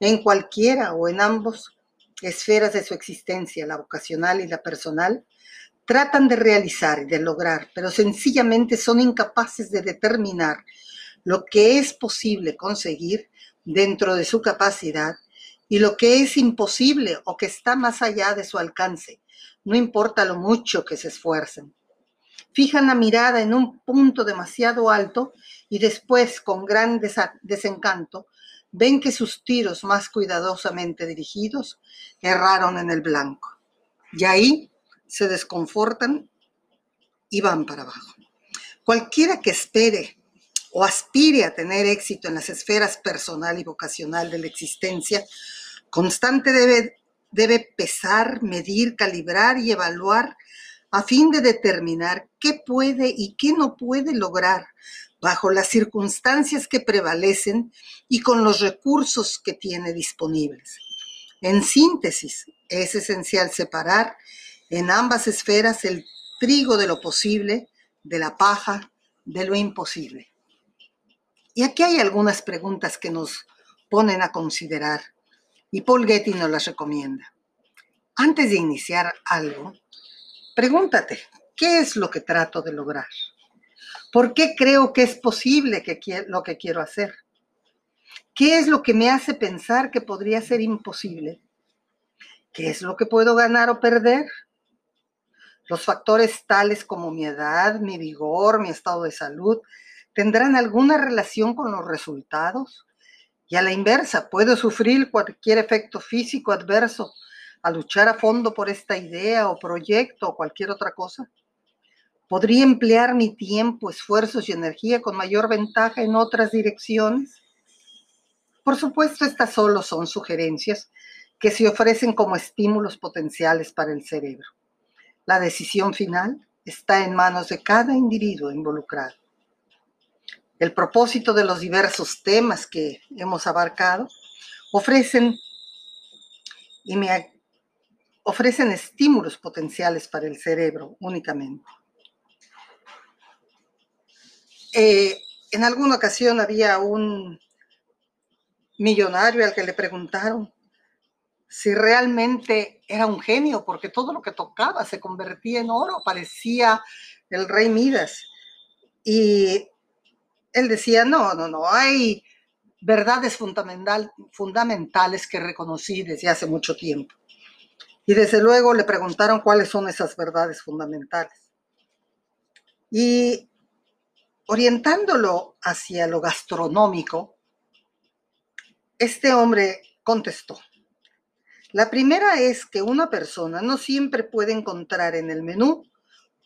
En cualquiera o en ambos esferas de su existencia, la vocacional y la personal, tratan de realizar y de lograr, pero sencillamente son incapaces de determinar lo que es posible conseguir dentro de su capacidad y lo que es imposible o que está más allá de su alcance, no importa lo mucho que se esfuercen fijan la mirada en un punto demasiado alto y después, con gran desencanto, ven que sus tiros más cuidadosamente dirigidos erraron en el blanco. Y ahí se desconfortan y van para abajo. Cualquiera que espere o aspire a tener éxito en las esferas personal y vocacional de la existencia, constante debe, debe pesar, medir, calibrar y evaluar a fin de determinar qué puede y qué no puede lograr bajo las circunstancias que prevalecen y con los recursos que tiene disponibles. En síntesis, es esencial separar en ambas esferas el trigo de lo posible de la paja de lo imposible. Y aquí hay algunas preguntas que nos ponen a considerar y Paul Getty nos las recomienda. Antes de iniciar algo, Pregúntate, ¿qué es lo que trato de lograr? ¿Por qué creo que es posible que lo que quiero hacer? ¿Qué es lo que me hace pensar que podría ser imposible? ¿Qué es lo que puedo ganar o perder? Los factores tales como mi edad, mi vigor, mi estado de salud, ¿tendrán alguna relación con los resultados? Y a la inversa, ¿puedo sufrir cualquier efecto físico adverso a luchar a fondo por esta idea o proyecto o cualquier otra cosa? ¿Podría emplear mi tiempo, esfuerzos y energía con mayor ventaja en otras direcciones? Por supuesto, estas solo son sugerencias que se ofrecen como estímulos potenciales para el cerebro. La decisión final está en manos de cada individuo involucrado. El propósito de los diversos temas que hemos abarcado ofrecen y me ofrecen estímulos potenciales para el cerebro únicamente. Eh, en alguna ocasión había un millonario al que le preguntaron si realmente era un genio, porque todo lo que tocaba se convertía en oro, parecía el rey Midas. Y él decía, no, no, no, hay verdades fundamental, fundamentales que reconocí desde hace mucho tiempo. Y desde luego le preguntaron cuáles son esas verdades fundamentales. Y orientándolo hacia lo gastronómico, este hombre contestó, la primera es que una persona no siempre puede encontrar en el menú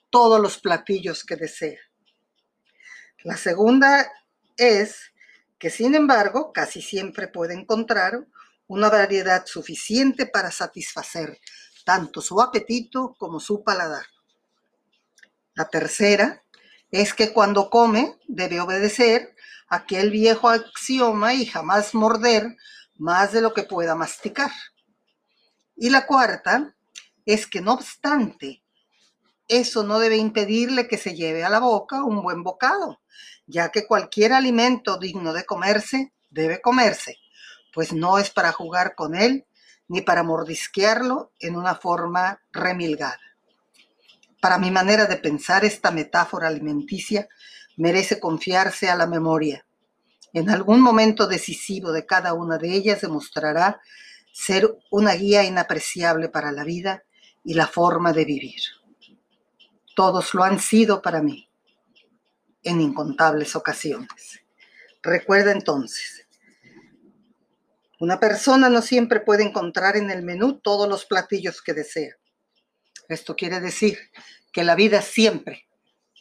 todos los platillos que desea. La segunda es que, sin embargo, casi siempre puede encontrar una variedad suficiente para satisfacer tanto su apetito como su paladar. La tercera es que cuando come debe obedecer aquel viejo axioma y jamás morder más de lo que pueda masticar. Y la cuarta es que no obstante, eso no debe impedirle que se lleve a la boca un buen bocado, ya que cualquier alimento digno de comerse debe comerse, pues no es para jugar con él ni para mordisquearlo en una forma remilgada. Para mi manera de pensar, esta metáfora alimenticia merece confiarse a la memoria. En algún momento decisivo de cada una de ellas demostrará ser una guía inapreciable para la vida y la forma de vivir. Todos lo han sido para mí en incontables ocasiones. Recuerda entonces, una persona no siempre puede encontrar en el menú todos los platillos que desea. Esto quiere decir que la vida siempre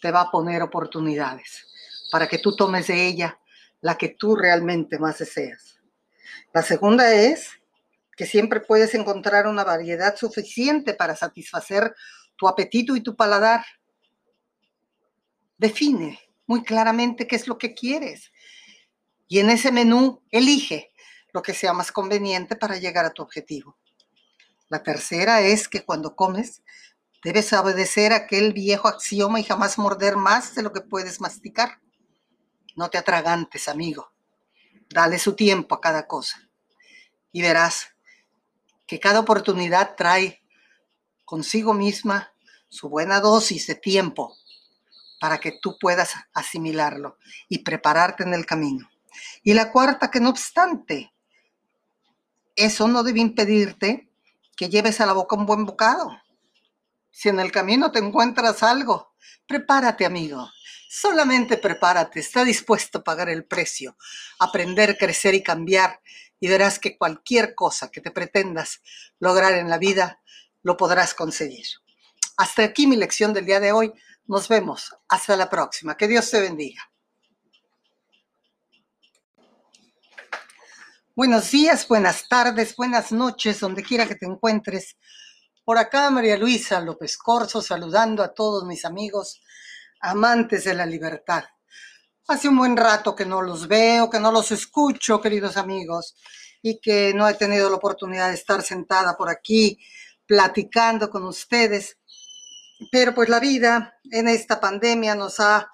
te va a poner oportunidades para que tú tomes de ella la que tú realmente más deseas. La segunda es que siempre puedes encontrar una variedad suficiente para satisfacer tu apetito y tu paladar. Define muy claramente qué es lo que quieres y en ese menú elige lo que sea más conveniente para llegar a tu objetivo. La tercera es que cuando comes debes obedecer aquel viejo axioma y jamás morder más de lo que puedes masticar. No te atragantes, amigo. Dale su tiempo a cada cosa y verás que cada oportunidad trae consigo misma su buena dosis de tiempo para que tú puedas asimilarlo y prepararte en el camino. Y la cuarta, que no obstante, eso no debe impedirte que lleves a la boca un buen bocado. Si en el camino te encuentras algo, prepárate, amigo. Solamente prepárate, está dispuesto a pagar el precio, aprender, crecer y cambiar y verás que cualquier cosa que te pretendas lograr en la vida, lo podrás conseguir. Hasta aquí mi lección del día de hoy. Nos vemos. Hasta la próxima. Que Dios te bendiga. Buenos días, buenas tardes, buenas noches, donde quiera que te encuentres. Por acá María Luisa López Corso saludando a todos mis amigos amantes de la libertad. Hace un buen rato que no los veo, que no los escucho, queridos amigos, y que no he tenido la oportunidad de estar sentada por aquí platicando con ustedes. Pero pues la vida en esta pandemia nos ha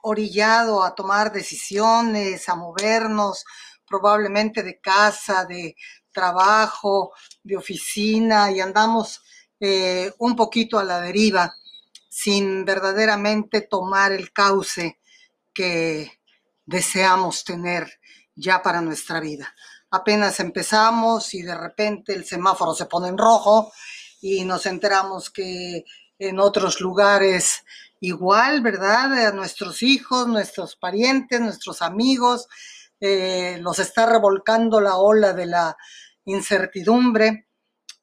orillado a tomar decisiones, a movernos probablemente de casa, de trabajo, de oficina y andamos eh, un poquito a la deriva sin verdaderamente tomar el cauce que deseamos tener ya para nuestra vida. Apenas empezamos y de repente el semáforo se pone en rojo y nos enteramos que en otros lugares igual, ¿verdad? A nuestros hijos, nuestros parientes, nuestros amigos, eh, los está revolcando la ola de la incertidumbre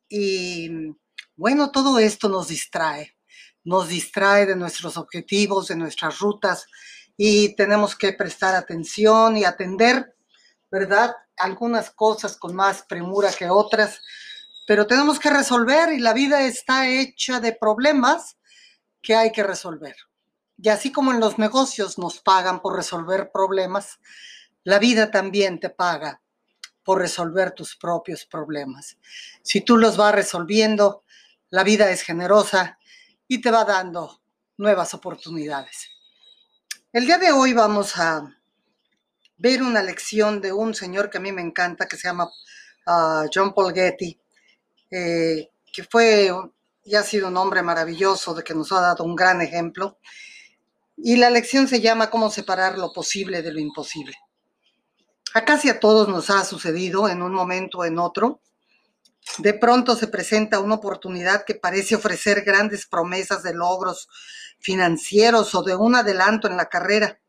y bueno, todo esto nos distrae. nos distrae de nuestros objetivos, de nuestras rutas y tenemos que prestar atención y atender, ¿verdad? Algunas cosas con más premura que otras, pero tenemos que resolver y la vida está hecha de problemas que hay que resolver. Y así como en los negocios nos pagan por resolver problemas, la vida también te paga por resolver tus propios problemas. Si tú los vas resolviendo, la vida es generosa y te va dando nuevas oportunidades. El día de hoy vamos a ver una lección de un señor que a mí me encanta, que se llama ah, John Paul Getty, eh, que fue y ha sido un hombre maravilloso, de que nos ha dado un gran ejemplo. Y la lección se llama Cómo separar lo posible de lo imposible. A casi a todos nos ha sucedido en un momento o en otro. De pronto se presenta una oportunidad que parece ofrecer grandes promesas de logros financieros o de un adelanto en la carrera.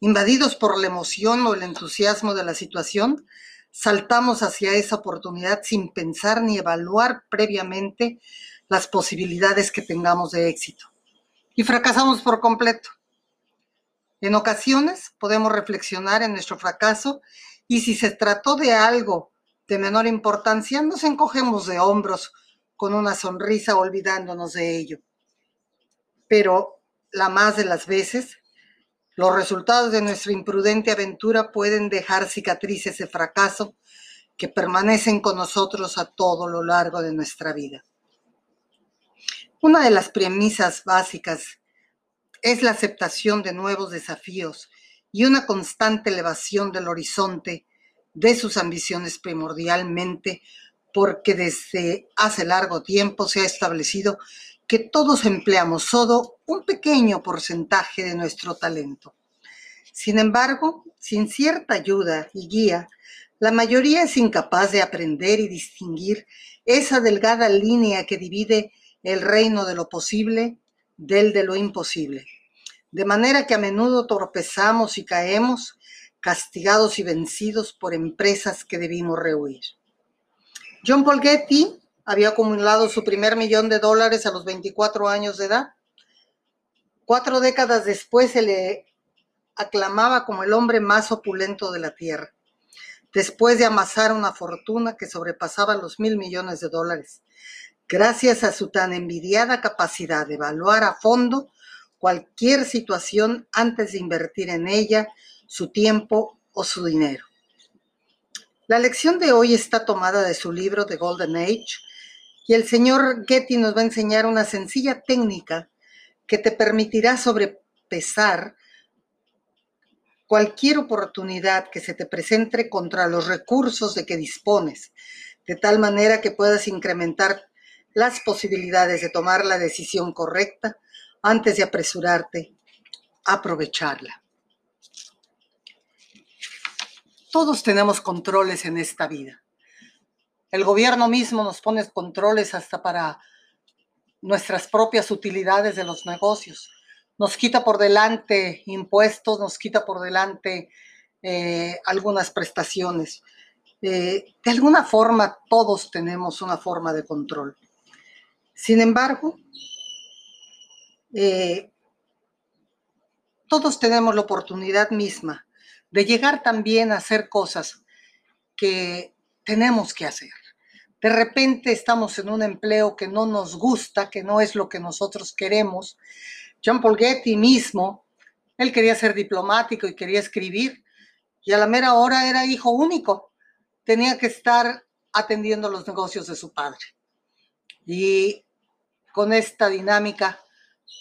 Invadidos por la emoción o el entusiasmo de la situación, saltamos hacia esa oportunidad sin pensar ni evaluar previamente las posibilidades que tengamos de éxito. Y fracasamos por completo. En ocasiones podemos reflexionar en nuestro fracaso y si se trató de algo de menor importancia, nos encogemos de hombros con una sonrisa olvidándonos de ello. Pero la más de las veces los resultados de nuestra imprudente aventura pueden dejar cicatrices de fracaso que permanecen con nosotros a todo lo largo de nuestra vida. Una de las premisas básicas es la aceptación de nuevos desafíos y una constante elevación del horizonte de sus ambiciones primordialmente porque desde hace largo tiempo se ha establecido que todos empleamos solo un pequeño porcentaje de nuestro talento. Sin embargo, sin cierta ayuda y guía, la mayoría es incapaz de aprender y distinguir esa delgada línea que divide el reino de lo posible del de lo imposible. De manera que a menudo tropezamos y caemos, castigados y vencidos por empresas que debimos rehuir. John Paul Getty había acumulado su primer millón de dólares a los 24 años de edad. Cuatro décadas después se le aclamaba como el hombre más opulento de la tierra, después de amasar una fortuna que sobrepasaba los mil millones de dólares, gracias a su tan envidiada capacidad de evaluar a fondo cualquier situación antes de invertir en ella su tiempo o su dinero. La lección de hoy está tomada de su libro The Golden Age y el señor Getty nos va a enseñar una sencilla técnica que te permitirá sobrepesar cualquier oportunidad que se te presente contra los recursos de que dispones, de tal manera que puedas incrementar las posibilidades de tomar la decisión correcta antes de apresurarte aprovecharla. Todos tenemos controles en esta vida. El gobierno mismo nos pone controles hasta para nuestras propias utilidades de los negocios. Nos quita por delante impuestos, nos quita por delante eh, algunas prestaciones. Eh, de alguna forma, todos tenemos una forma de control. Sin embargo, eh, todos tenemos la oportunidad misma de llegar también a hacer cosas que tenemos que hacer de repente estamos en un empleo que no nos gusta, que no es lo que nosotros queremos. John Paul Getty mismo, él quería ser diplomático y quería escribir, y a la mera hora era hijo único, tenía que estar atendiendo los negocios de su padre. Y con esta dinámica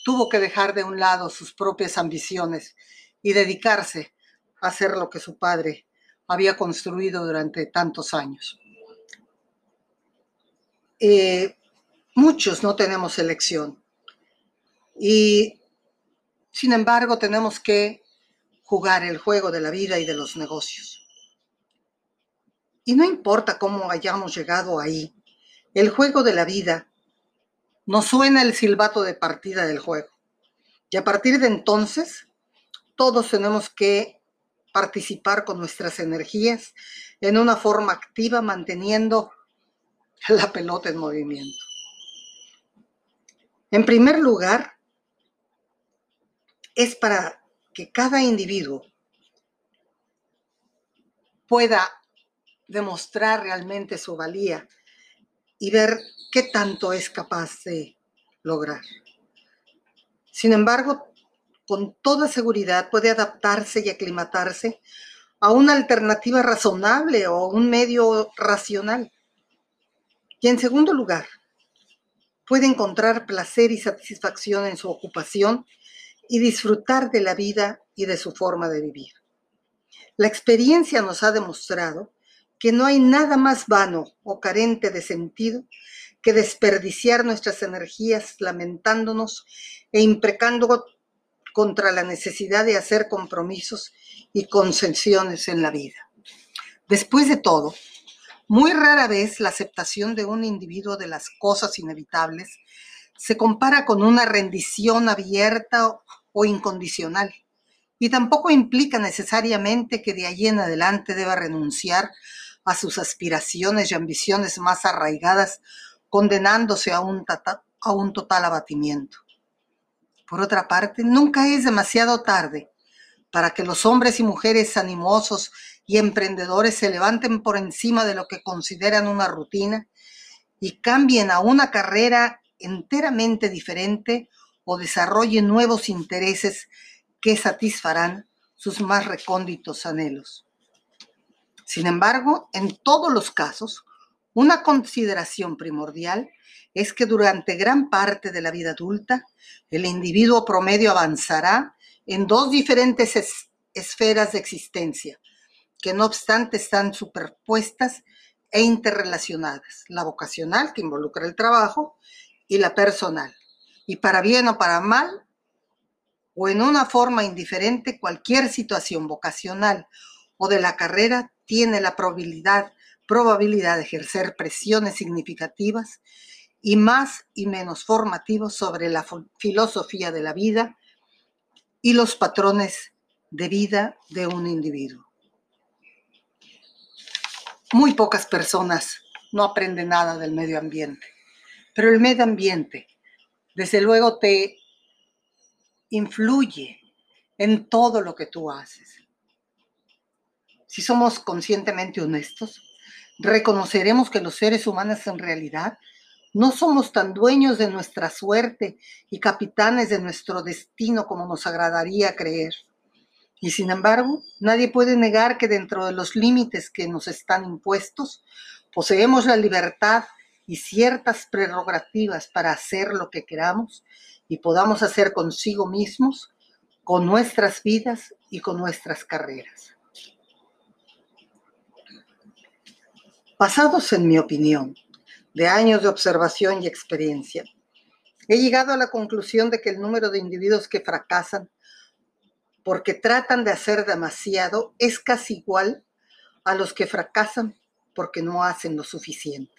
tuvo que dejar de un lado sus propias ambiciones y dedicarse a hacer lo que su padre había construido durante tantos años. Eh, muchos no tenemos elección. Y sin embargo tenemos que jugar el juego de la vida y de los negocios. Y no importa cómo hayamos llegado ahí, el juego de la vida nos suena el silbato de partida del juego. Y a partir de entonces, todos tenemos que participar con nuestras energías en una forma activa, manteniendo la pelota en movimiento. En primer lugar, es para que cada individuo pueda demostrar realmente su valía y ver qué tanto es capaz de lograr. Sin embargo, con toda seguridad puede adaptarse y aclimatarse a una alternativa razonable o un medio racional. Y en segundo lugar, puede encontrar placer y satisfacción en su ocupación y disfrutar de la vida y de su forma de vivir. La experiencia nos ha demostrado que no hay nada más vano o carente de sentido que desperdiciar nuestras energías lamentándonos e imprecando contra la necesidad de hacer compromisos y concesiones en la vida. Después de todo, muy rara vez la aceptación de un individuo de las cosas inevitables se compara con una rendición abierta o incondicional y tampoco implica necesariamente que de allí en adelante deba renunciar a sus aspiraciones y ambiciones más arraigadas, condenándose a un, total abatimiento. Por otra parte, nunca es demasiado tarde para que los hombres y mujeres animosos y emprendedores se levanten por encima de lo que consideran una rutina y cambien a una carrera enteramente diferente o desarrollen nuevos intereses que satisfarán sus más recónditos anhelos. Sin embargo, en todos los casos, una consideración primordial es que durante gran parte de la vida adulta, el individuo promedio avanzará en dos diferentes esferas de existencia, que no obstante están superpuestas e interrelacionadas, la vocacional, que involucra el trabajo, y la personal. Y para bien o para mal, o en una forma indiferente, cualquier situación vocacional o de la carrera tiene la probabilidad, probabilidad de ejercer presiones significativas y más y menos formativos sobre la filosofía de la vida y los patrones de vida de un individuo. Muy pocas personas no aprenden nada del medio ambiente, pero el medio ambiente, desde luego, te influye en todo lo que tú haces. Si somos conscientemente honestos, reconoceremos que los seres humanos en realidad no somos tan dueños de nuestra suerte y capitanes de nuestro destino como nos agradaría creer. Y sin embargo, nadie puede negar que dentro de los límites que nos están impuestos, poseemos la libertad y ciertas prerrogativas para hacer lo que queramos y podamos hacer consigo mismos, con nuestras vidas y con nuestras carreras. Basados en mi opinión, de años de observación y experiencia, he llegado a la conclusión de que el número de individuos que fracasan porque tratan de hacer demasiado es casi igual a los que fracasan porque no hacen lo suficiente.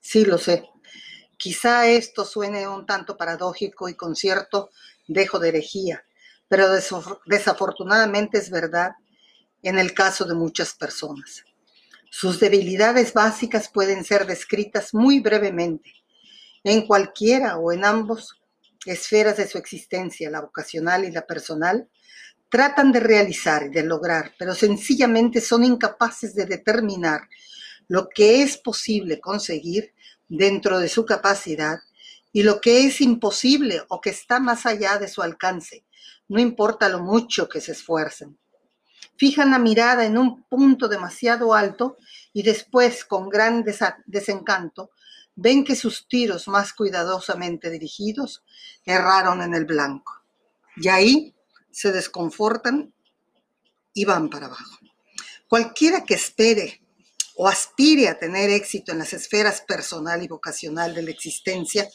Sí, lo sé. Quizá esto suene un tanto paradójico y con cierto dejo de herejía, pero desafortunadamente es verdad en el caso de muchas personas. Sus debilidades básicas pueden ser descritas muy brevemente en cualquiera o en ambos esferas de su existencia, la vocacional y la personal, tratan de realizar y de lograr, pero sencillamente son incapaces de determinar lo que es posible conseguir dentro de su capacidad y lo que es imposible o que está más allá de su alcance, no importa lo mucho que se esfuercen fijan la mirada en un punto demasiado alto y después, con gran desencanto, ven que sus tiros más cuidadosamente dirigidos erraron en el blanco. Y ahí se desconfortan y van para abajo. Cualquiera que espere o aspire a tener éxito en las esferas personal y vocacional de la existencia,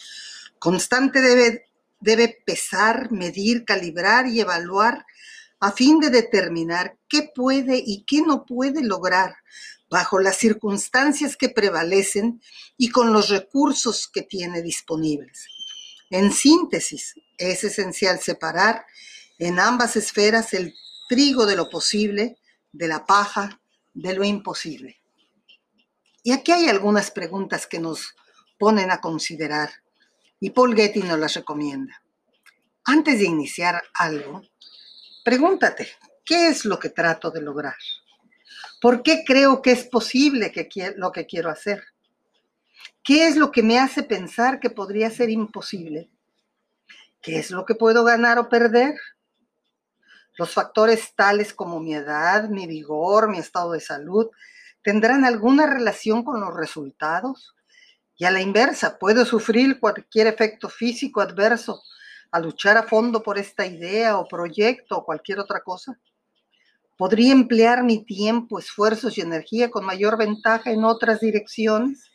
constante debe, debe pesar, medir, calibrar y evaluar a fin de determinar qué puede y qué no puede lograr bajo las circunstancias que prevalecen y con los recursos que tiene disponibles. En síntesis, es esencial separar en ambas esferas el trigo de lo posible de la paja de lo imposible. Y aquí hay algunas preguntas que nos ponen a considerar Y Paul Getty nos las recomienda. Antes de iniciar algo, pregúntate, ¿qué es lo que trato de lograr? ¿Por qué creo que es posible que lo que quiero hacer? ¿Qué es lo que me hace pensar que podría ser imposible? ¿Qué es lo que puedo ganar o perder? Los factores tales como mi edad, mi vigor, mi estado de salud, ¿tendrán alguna relación con los resultados? Y a la inversa, ¿puedo sufrir cualquier efecto físico adverso a luchar a fondo por esta idea o proyecto o cualquier otra cosa? ¿Podría emplear mi tiempo, esfuerzos y energía con mayor ventaja en otras direcciones?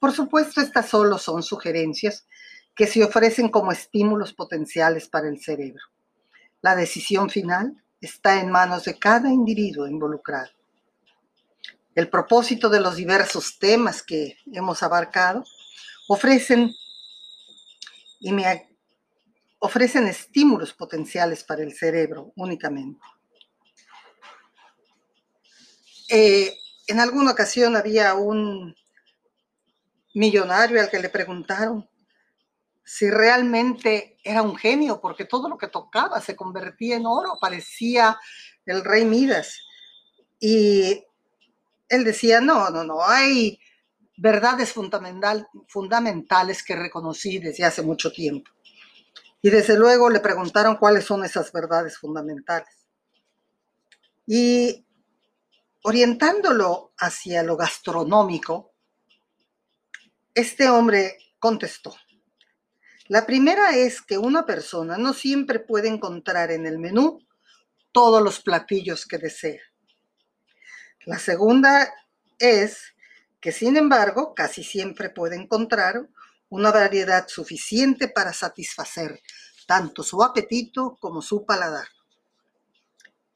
Por supuesto, estas solo son sugerencias que se ofrecen como estímulos potenciales para el cerebro. La decisión final está en manos de cada individuo involucrado. El propósito de los diversos temas que hemos abarcado ofrecen y me ofrecen estímulos potenciales para el cerebro únicamente. Eh, en alguna ocasión había un millonario al que le preguntaron si realmente era un genio, porque todo lo que tocaba se convertía en oro, parecía el rey Midas. Y él decía, no, no, no, hay verdades fundamental, fundamentales que reconocí desde hace mucho tiempo. Y desde luego le preguntaron cuáles son esas verdades fundamentales. Y orientándolo hacia lo gastronómico, este hombre contestó, la primera es que una persona no siempre puede encontrar en el menú todos los platillos que desea. La segunda es que, sin embargo, casi siempre puede encontrar una variedad suficiente para satisfacer tanto su apetito como su paladar.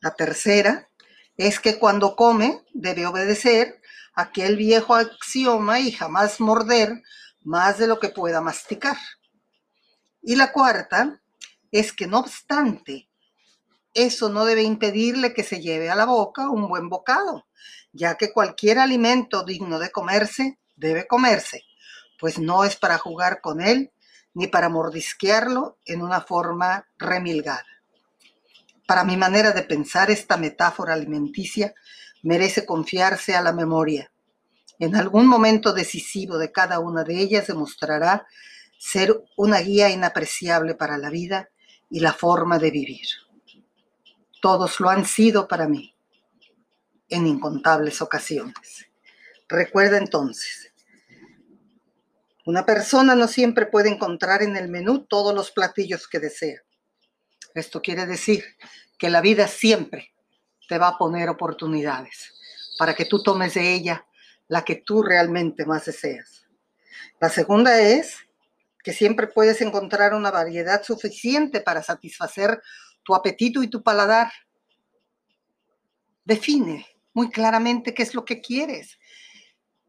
La tercera es que cuando come debe obedecer aquel viejo axioma y jamás morder más de lo que pueda masticar. Y la cuarta es que no obstante, eso no debe impedirle que se lleve a la boca un buen bocado, ya que cualquier alimento digno de comerse debe comerse, pues no es para jugar con él ni para mordisquearlo en una forma remilgada. Para mi manera de pensar, esta metáfora alimenticia merece confiarse a la memoria. En algún momento decisivo de cada una de ellas demostrará ser una guía inapreciable para la vida y la forma de vivir. Todos lo han sido para mí en incontables ocasiones. Recuerda entonces, una persona no siempre puede encontrar en el menú todos los platillos que desea. Esto quiere decir que la vida siempre te va a poner oportunidades para que tú tomes de ella la que tú realmente más deseas. La segunda es que siempre puedes encontrar una variedad suficiente para satisfacer tu apetito y tu paladar. Define muy claramente qué es lo que quieres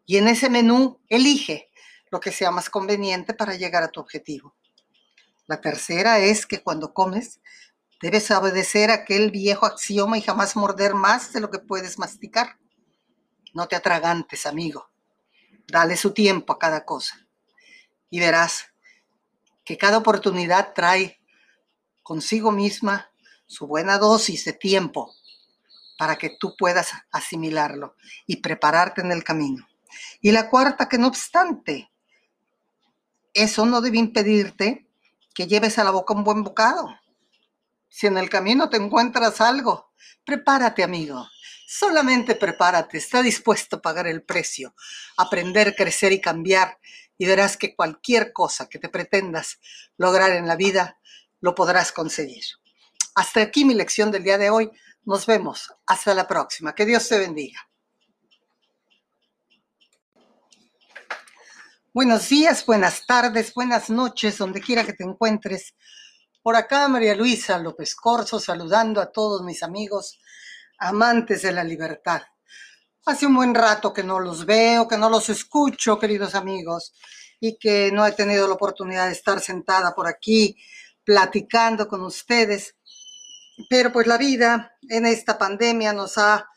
y en ese menú elige lo que sea más conveniente para llegar a tu objetivo. La tercera es que cuando comes debes obedecer aquel viejo axioma y jamás morder más de lo que puedes masticar. No te atragantes, amigo. Dale su tiempo a cada cosa y verás que cada oportunidad trae consigo misma su buena dosis de tiempo para que tú puedas asimilarlo y prepararte en el camino. Y la cuarta, que no obstante, eso no debe impedirte que lleves a la boca un buen bocado. Si en el camino te encuentras algo, prepárate, amigo. Solamente prepárate, está dispuesto a pagar el precio, aprender, crecer y cambiar y verás que cualquier cosa que te pretendas lograr en la vida, lo podrás conseguir. Hasta aquí mi lección del día de hoy. Nos vemos. Hasta la próxima. Que Dios te bendiga. Buenos días, buenas tardes, buenas noches, donde quiera que te encuentres. Por acá María Luisa López Corso saludando a todos mis amigos amantes de la libertad. Hace un buen rato que no los veo, que no los escucho, queridos amigos, y que no he tenido la oportunidad de estar sentada por aquí platicando con ustedes. Pero pues la vida en esta pandemia nos ha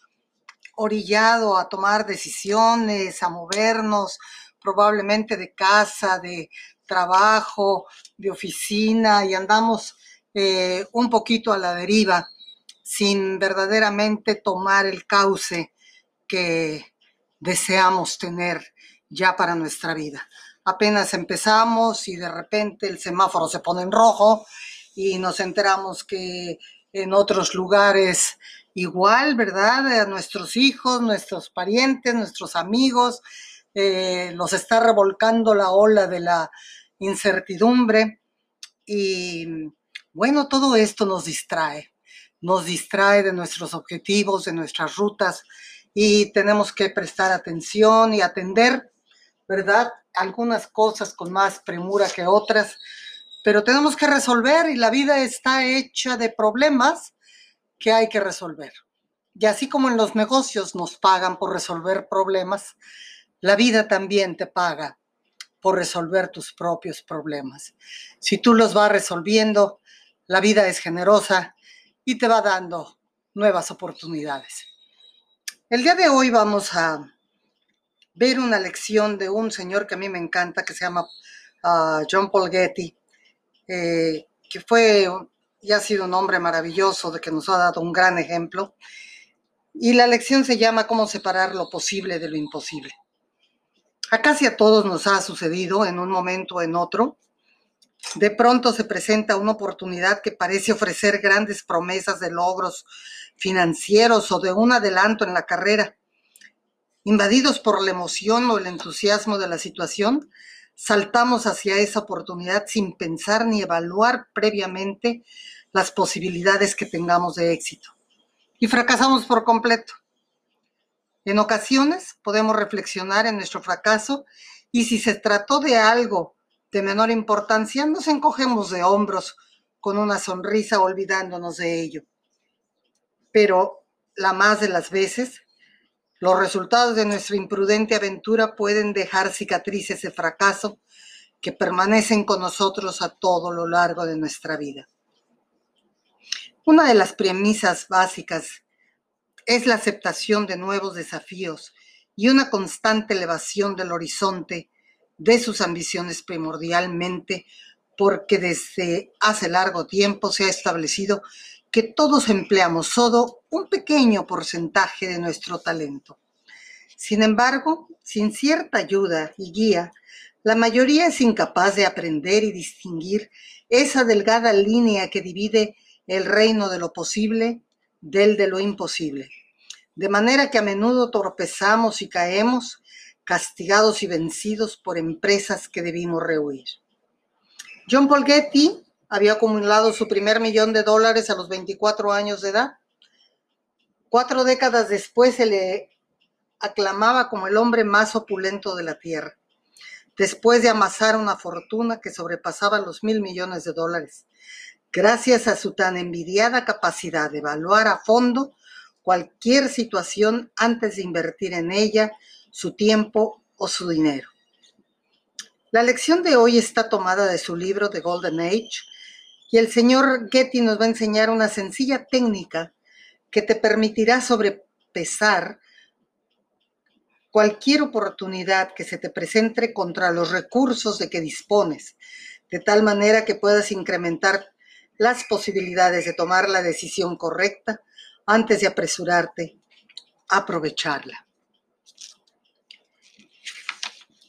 orillado a tomar decisiones, a movernos, probablemente de casa, de trabajo, de oficina y andamos eh, un poquito a la deriva sin verdaderamente tomar el cauce que deseamos tener ya para nuestra vida. Apenas empezamos y de repente el semáforo se pone en rojo y nos enteramos que en otros lugares igual, ¿verdad? A nuestros hijos, nuestros parientes, nuestros amigos, eh, los está revolcando la ola de la incertidumbre y bueno, todo esto nos distrae, nos distrae de nuestros objetivos, de nuestras rutas y tenemos que prestar atención y atender, ¿verdad? Algunas cosas con más premura que otras, pero tenemos que resolver y la vida está hecha de problemas que hay que resolver. Y así como en los negocios nos pagan por resolver problemas, la vida también te paga por resolver tus propios problemas. Si tú los vas resolviendo, la vida es generosa y te va dando nuevas oportunidades. El día de hoy vamos a ver una lección de un señor que a mí me encanta, que se llama ah, John Paul Getty, eh, que fue y ha sido un hombre maravilloso, de que nos ha dado un gran ejemplo. Y la lección se llama Cómo separar lo posible de lo imposible. A casi a todos nos ha sucedido en un momento o en otro. De pronto se presenta una oportunidad que parece ofrecer grandes promesas de logros financieros o de un adelanto en la carrera. Invadidos por la emoción o el entusiasmo de la situación, saltamos hacia esa oportunidad sin pensar ni evaluar previamente las posibilidades que tengamos de éxito. Y fracasamos por completo. En ocasiones podemos reflexionar en nuestro fracaso y si se trató de algo de menor importancia, nos encogemos de hombros con una sonrisa olvidándonos de ello. Pero la más de las veces, los resultados de nuestra imprudente aventura pueden dejar cicatrices de fracaso que permanecen con nosotros a todo lo largo de nuestra vida. Una de las premisas básicas es la aceptación de nuevos desafíos y una constante elevación del horizonte de sus ambiciones primordialmente porque desde hace largo tiempo se ha establecido que todos empleamos solo un pequeño porcentaje de nuestro talento. Sin embargo, sin cierta ayuda y guía, la mayoría es incapaz de aprender y distinguir esa delgada línea que divide el reino de lo posible del de lo imposible. De manera que a menudo tropezamos y caemos, castigados y vencidos por empresas que debimos rehuir. John Paul Getty había acumulado su primer millón de dólares a los 24 años de edad. Cuatro décadas después se le aclamaba como el hombre más opulento de la tierra, después de amasar una fortuna que sobrepasaba los mil millones de dólares gracias a su tan envidiada capacidad de evaluar a fondo cualquier situación antes de invertir en ella su tiempo o su dinero. La lección de hoy está tomada de su libro The Golden Age y el señor Getty nos va a enseñar una sencilla técnica que te permitirá sobrepesar cualquier oportunidad que se te presente contra los recursos de que dispones, de tal manera que puedas incrementar las posibilidades de tomar la decisión correcta antes de apresurarte a aprovecharla.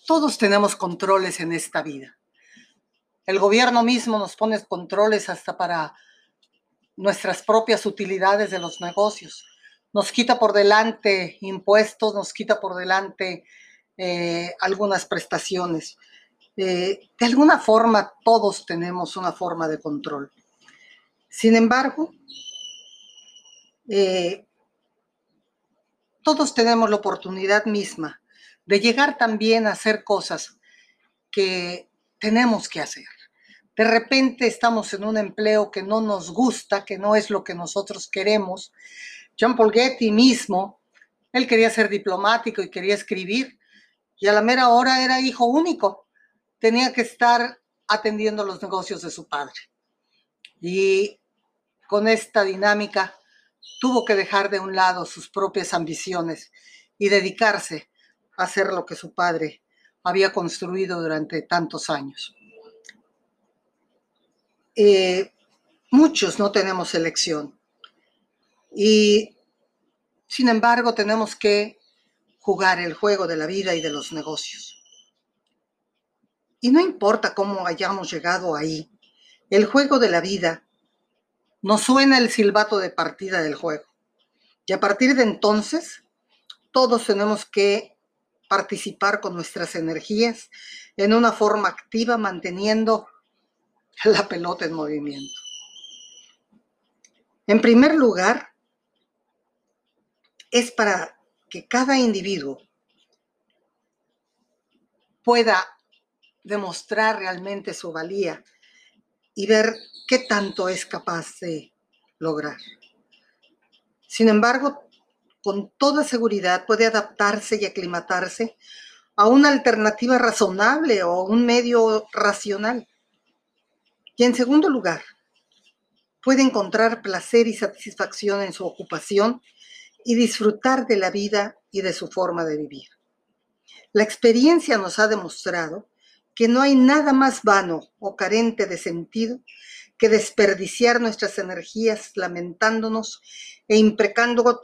Todos tenemos controles en esta vida. El gobierno mismo nos pone controles hasta para nuestras propias utilidades de los negocios. Nos quita por delante impuestos, nos quita por delante eh, algunas prestaciones. Eh, de alguna forma, todos tenemos una forma de control. Sin embargo, eh, todos tenemos la oportunidad misma de llegar también a hacer cosas que tenemos que hacer. De repente estamos en un empleo que no nos gusta, que no es lo que nosotros queremos. Jean Paul Getty mismo, él quería ser diplomático y quería escribir, y a la mera hora era hijo único. Tenía que estar atendiendo los negocios de su padre. Y con esta dinámica tuvo que dejar de un lado sus propias ambiciones y dedicarse a hacer lo que su padre había construido durante tantos años. Eh, muchos no tenemos elección y sin embargo tenemos que jugar el juego de la vida y de los negocios. Y no importa cómo hayamos llegado ahí, el juego de la vida nos suena el silbato de partida del juego. Y a partir de entonces, todos tenemos que participar con nuestras energías en una forma activa, manteniendo la pelota en movimiento. En primer lugar, es para que cada individuo pueda demostrar realmente su valía y ver qué tanto es capaz de lograr. Sin embargo, con toda seguridad puede adaptarse y aclimatarse a una alternativa razonable o un medio racional. Y en segundo lugar, puede encontrar placer y satisfacción en su ocupación y disfrutar de la vida y de su forma de vivir. La experiencia nos ha demostrado que no hay nada más vano o carente de sentido que desperdiciar nuestras energías lamentándonos e imprecando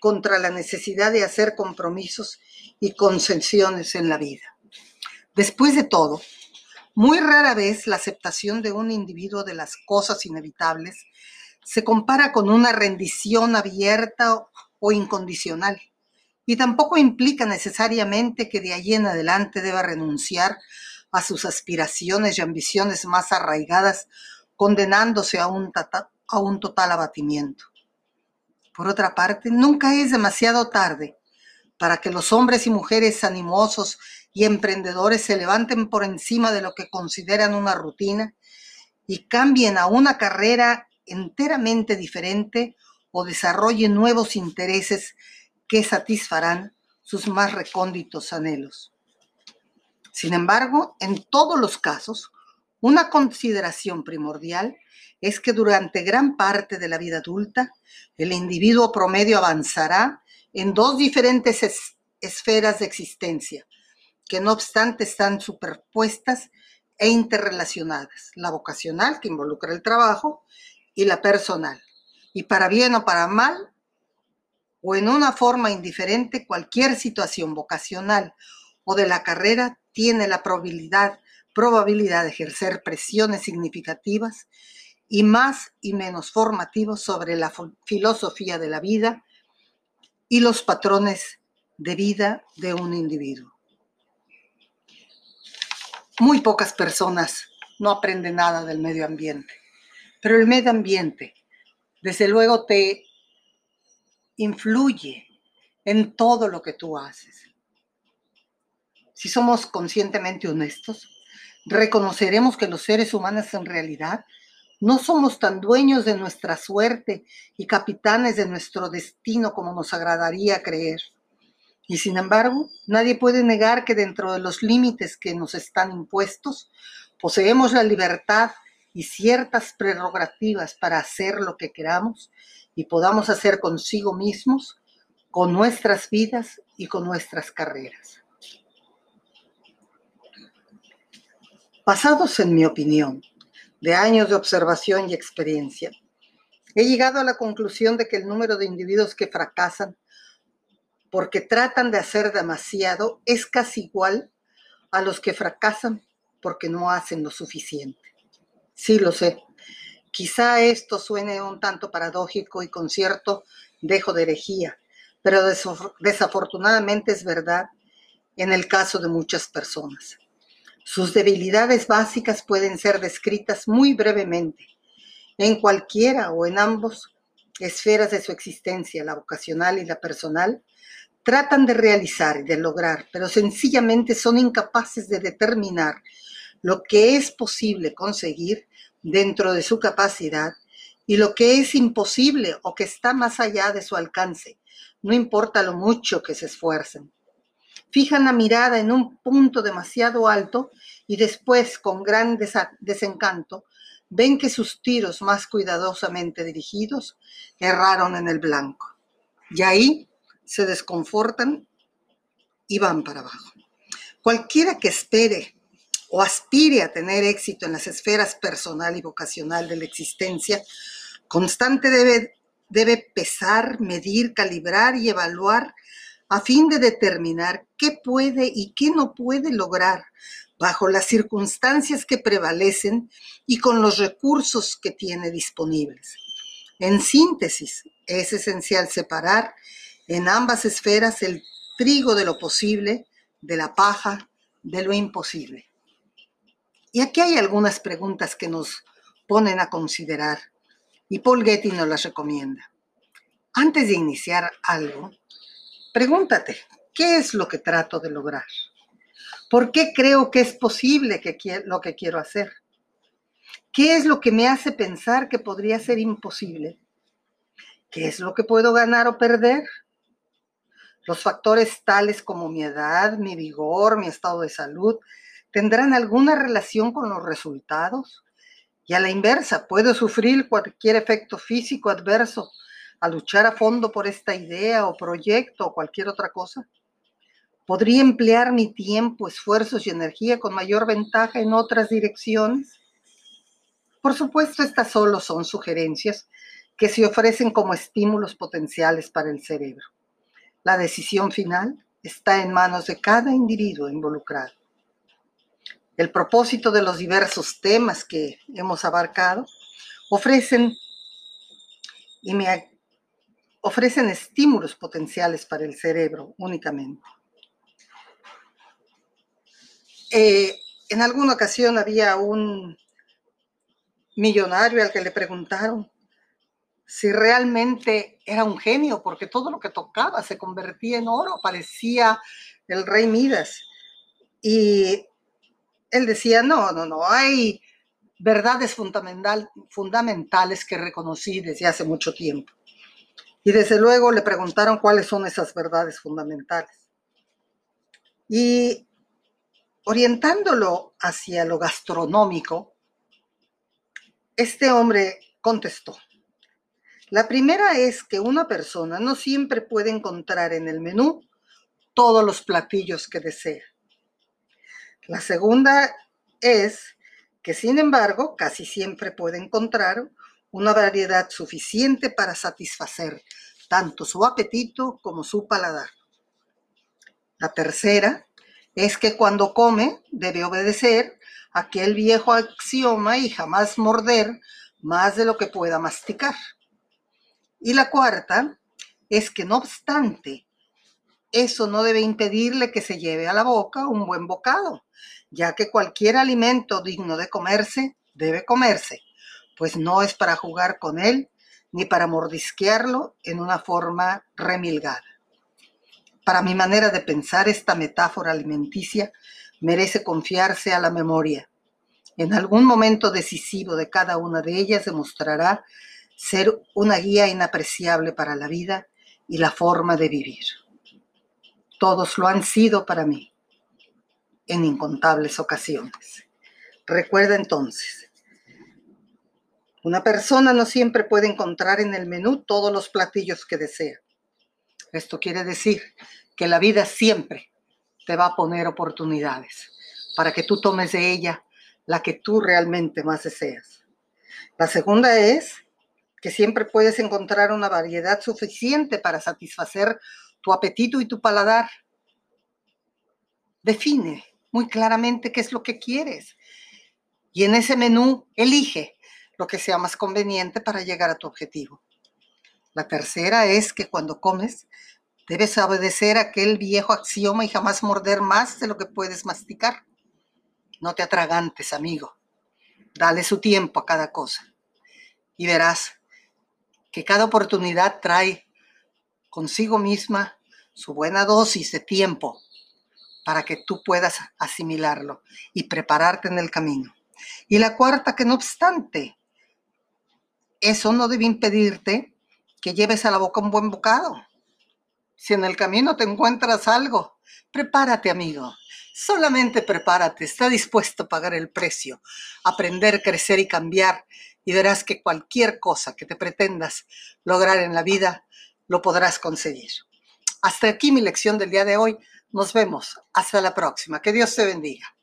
contra la necesidad de hacer compromisos y concesiones en la vida. Después de todo, muy rara vez la aceptación de un individuo de las cosas inevitables se compara con una rendición abierta o incondicional. Y tampoco implica necesariamente que de allí en adelante deba renunciar a sus aspiraciones y ambiciones más arraigadas, condenándose a un, a un total abatimiento. Por otra parte, nunca es demasiado tarde para que los hombres y mujeres animosos y emprendedores se levanten por encima de lo que consideran una rutina y cambien a una carrera enteramente diferente o desarrolle nuevos intereses que satisfarán sus más recónditos anhelos. Sin embargo, en todos los casos, una consideración primordial es que durante gran parte de la vida adulta, el individuo promedio avanzará en dos diferentes esferas de existencia, que no obstante están superpuestas e interrelacionadas, la vocacional, que involucra el trabajo, y la personal, y para bien o para mal, o en una forma indiferente, cualquier situación vocacional o de la carrera tiene la probabilidad, probabilidad de ejercer presiones significativas y más y menos formativos sobre la filosofía de la vida y los patrones de vida de un individuo. Muy pocas personas no aprenden nada del medio ambiente, pero el medio ambiente desde luego te influye en todo lo que tú haces. Si somos conscientemente honestos, reconoceremos que los seres humanos en realidad no somos tan dueños de nuestra suerte y capitanes de nuestro destino como nos agradaría creer. Y sin embargo, nadie puede negar que dentro de los límites que nos están impuestos, poseemos la libertad y ciertas prerrogativas para hacer lo que queramos y podamos hacer consigo mismos, con nuestras vidas y con nuestras carreras. Basados en mi opinión, de años de observación y experiencia, he llegado a la conclusión de que el número de individuos que fracasan porque tratan de hacer demasiado es casi igual a los que fracasan porque no hacen lo suficiente. Sí, lo sé. Quizá esto suene un tanto paradójico y con cierto dejo de herejía, pero desafortunadamente es verdad en el caso de muchas personas. Sus debilidades básicas pueden ser descritas muy brevemente en cualquiera o en ambos esferas de su existencia, la vocacional y la personal, tratan de realizar y de lograr, pero sencillamente son incapaces de determinar lo que es posible conseguir dentro de su capacidad y lo que es imposible o que está más allá de su alcance, no importa lo mucho que se esfuercen. Fijan la mirada en un punto demasiado alto y después, con gran desencanto, ven que sus tiros más cuidadosamente dirigidos erraron en el blanco. Y ahí se desconfortan y van para abajo. Cualquiera que espere o aspire a tener éxito en las esferas personal y vocacional de la existencia, constante debe, debe pesar, medir, calibrar y evaluar a fin de determinar qué puede y qué no puede lograr bajo las circunstancias que prevalecen y con los recursos que tiene disponibles. En síntesis, es esencial separar en ambas esferas el trigo de lo posible de la paja de lo imposible. Y aquí hay algunas preguntas que nos ponen a considerar y Paul Getty nos las recomienda. Antes de iniciar algo, pregúntate, ¿qué es lo que trato de lograr? ¿Por qué creo que es posible que lo que quiero hacer? ¿Qué es lo que me hace pensar que podría ser imposible? ¿Qué es lo que puedo ganar o perder? Los factores tales como mi edad, mi vigor, mi estado de salud, ¿tendrán alguna relación con los resultados? Y a la inversa, ¿puedo sufrir cualquier efecto físico adverso a luchar a fondo por esta idea o proyecto o cualquier otra cosa? ¿Podría emplear mi tiempo, esfuerzos y energía con mayor ventaja en otras direcciones? Por supuesto, estas solo son sugerencias que se ofrecen como estímulos potenciales para el cerebro. La decisión final está en manos de cada individuo involucrado. El propósito de los diversos temas que hemos abarcado ofrecen y me ofrecen estímulos potenciales para el cerebro únicamente. Eh, en alguna ocasión había un millonario al que le preguntaron si realmente era un genio, porque todo lo que tocaba se convertía en oro, parecía el rey Midas. Y él decía, no, no, no, hay verdades fundamental, fundamentales que reconocí desde hace mucho tiempo. Y desde luego le preguntaron cuáles son esas verdades fundamentales. Y Orientándolo hacia lo gastronómico, este hombre contestó, la primera es que una persona no siempre puede encontrar en el menú todos los platillos que desea. La segunda es que, sin embargo, casi siempre puede encontrar una variedad suficiente para satisfacer tanto su apetito como su paladar. La tercera es que cuando come debe obedecer aquel viejo axioma y jamás morder más de lo que pueda masticar. Y la cuarta es que no obstante, eso no debe impedirle que se lleve a la boca un buen bocado, ya que cualquier alimento digno de comerse debe comerse, pues no es para jugar con él ni para mordisquearlo en una forma remilgada. Para mi manera de pensar, esta metáfora alimenticia merece confiarse a la memoria. En algún momento decisivo de cada una de ellas demostrará ser una guía inapreciable para la vida y la forma de vivir. Todos lo han sido para mí en incontables ocasiones. Recuerda entonces, una persona no siempre puede encontrar en el menú todos los platillos que desea. Esto quiere decir que la vida siempre te va a poner oportunidades para que tú tomes de ella la que tú realmente más deseas. La segunda es que siempre puedes encontrar una variedad suficiente para satisfacer tu apetito y tu paladar. Define muy claramente qué es lo que quieres y en ese menú elige lo que sea más conveniente para llegar a tu objetivo. La tercera es que cuando comes Debes obedecer aquel viejo axioma y jamás morder más de lo que puedes masticar. No te atragantes, amigo. Dale su tiempo a cada cosa. Y verás que cada oportunidad trae consigo misma su buena dosis de tiempo para que tú puedas asimilarlo y prepararte en el camino. Y la cuarta, que no obstante, eso no debe impedirte que lleves a la boca un buen bocado. Si en el camino te encuentras algo, prepárate, amigo. Solamente prepárate. Está dispuesto a pagar el precio, aprender, crecer y cambiar. Y verás que cualquier cosa que te pretendas lograr en la vida, lo podrás conseguir. Hasta aquí mi lección del día de hoy. Nos vemos. Hasta la próxima. Que Dios te bendiga.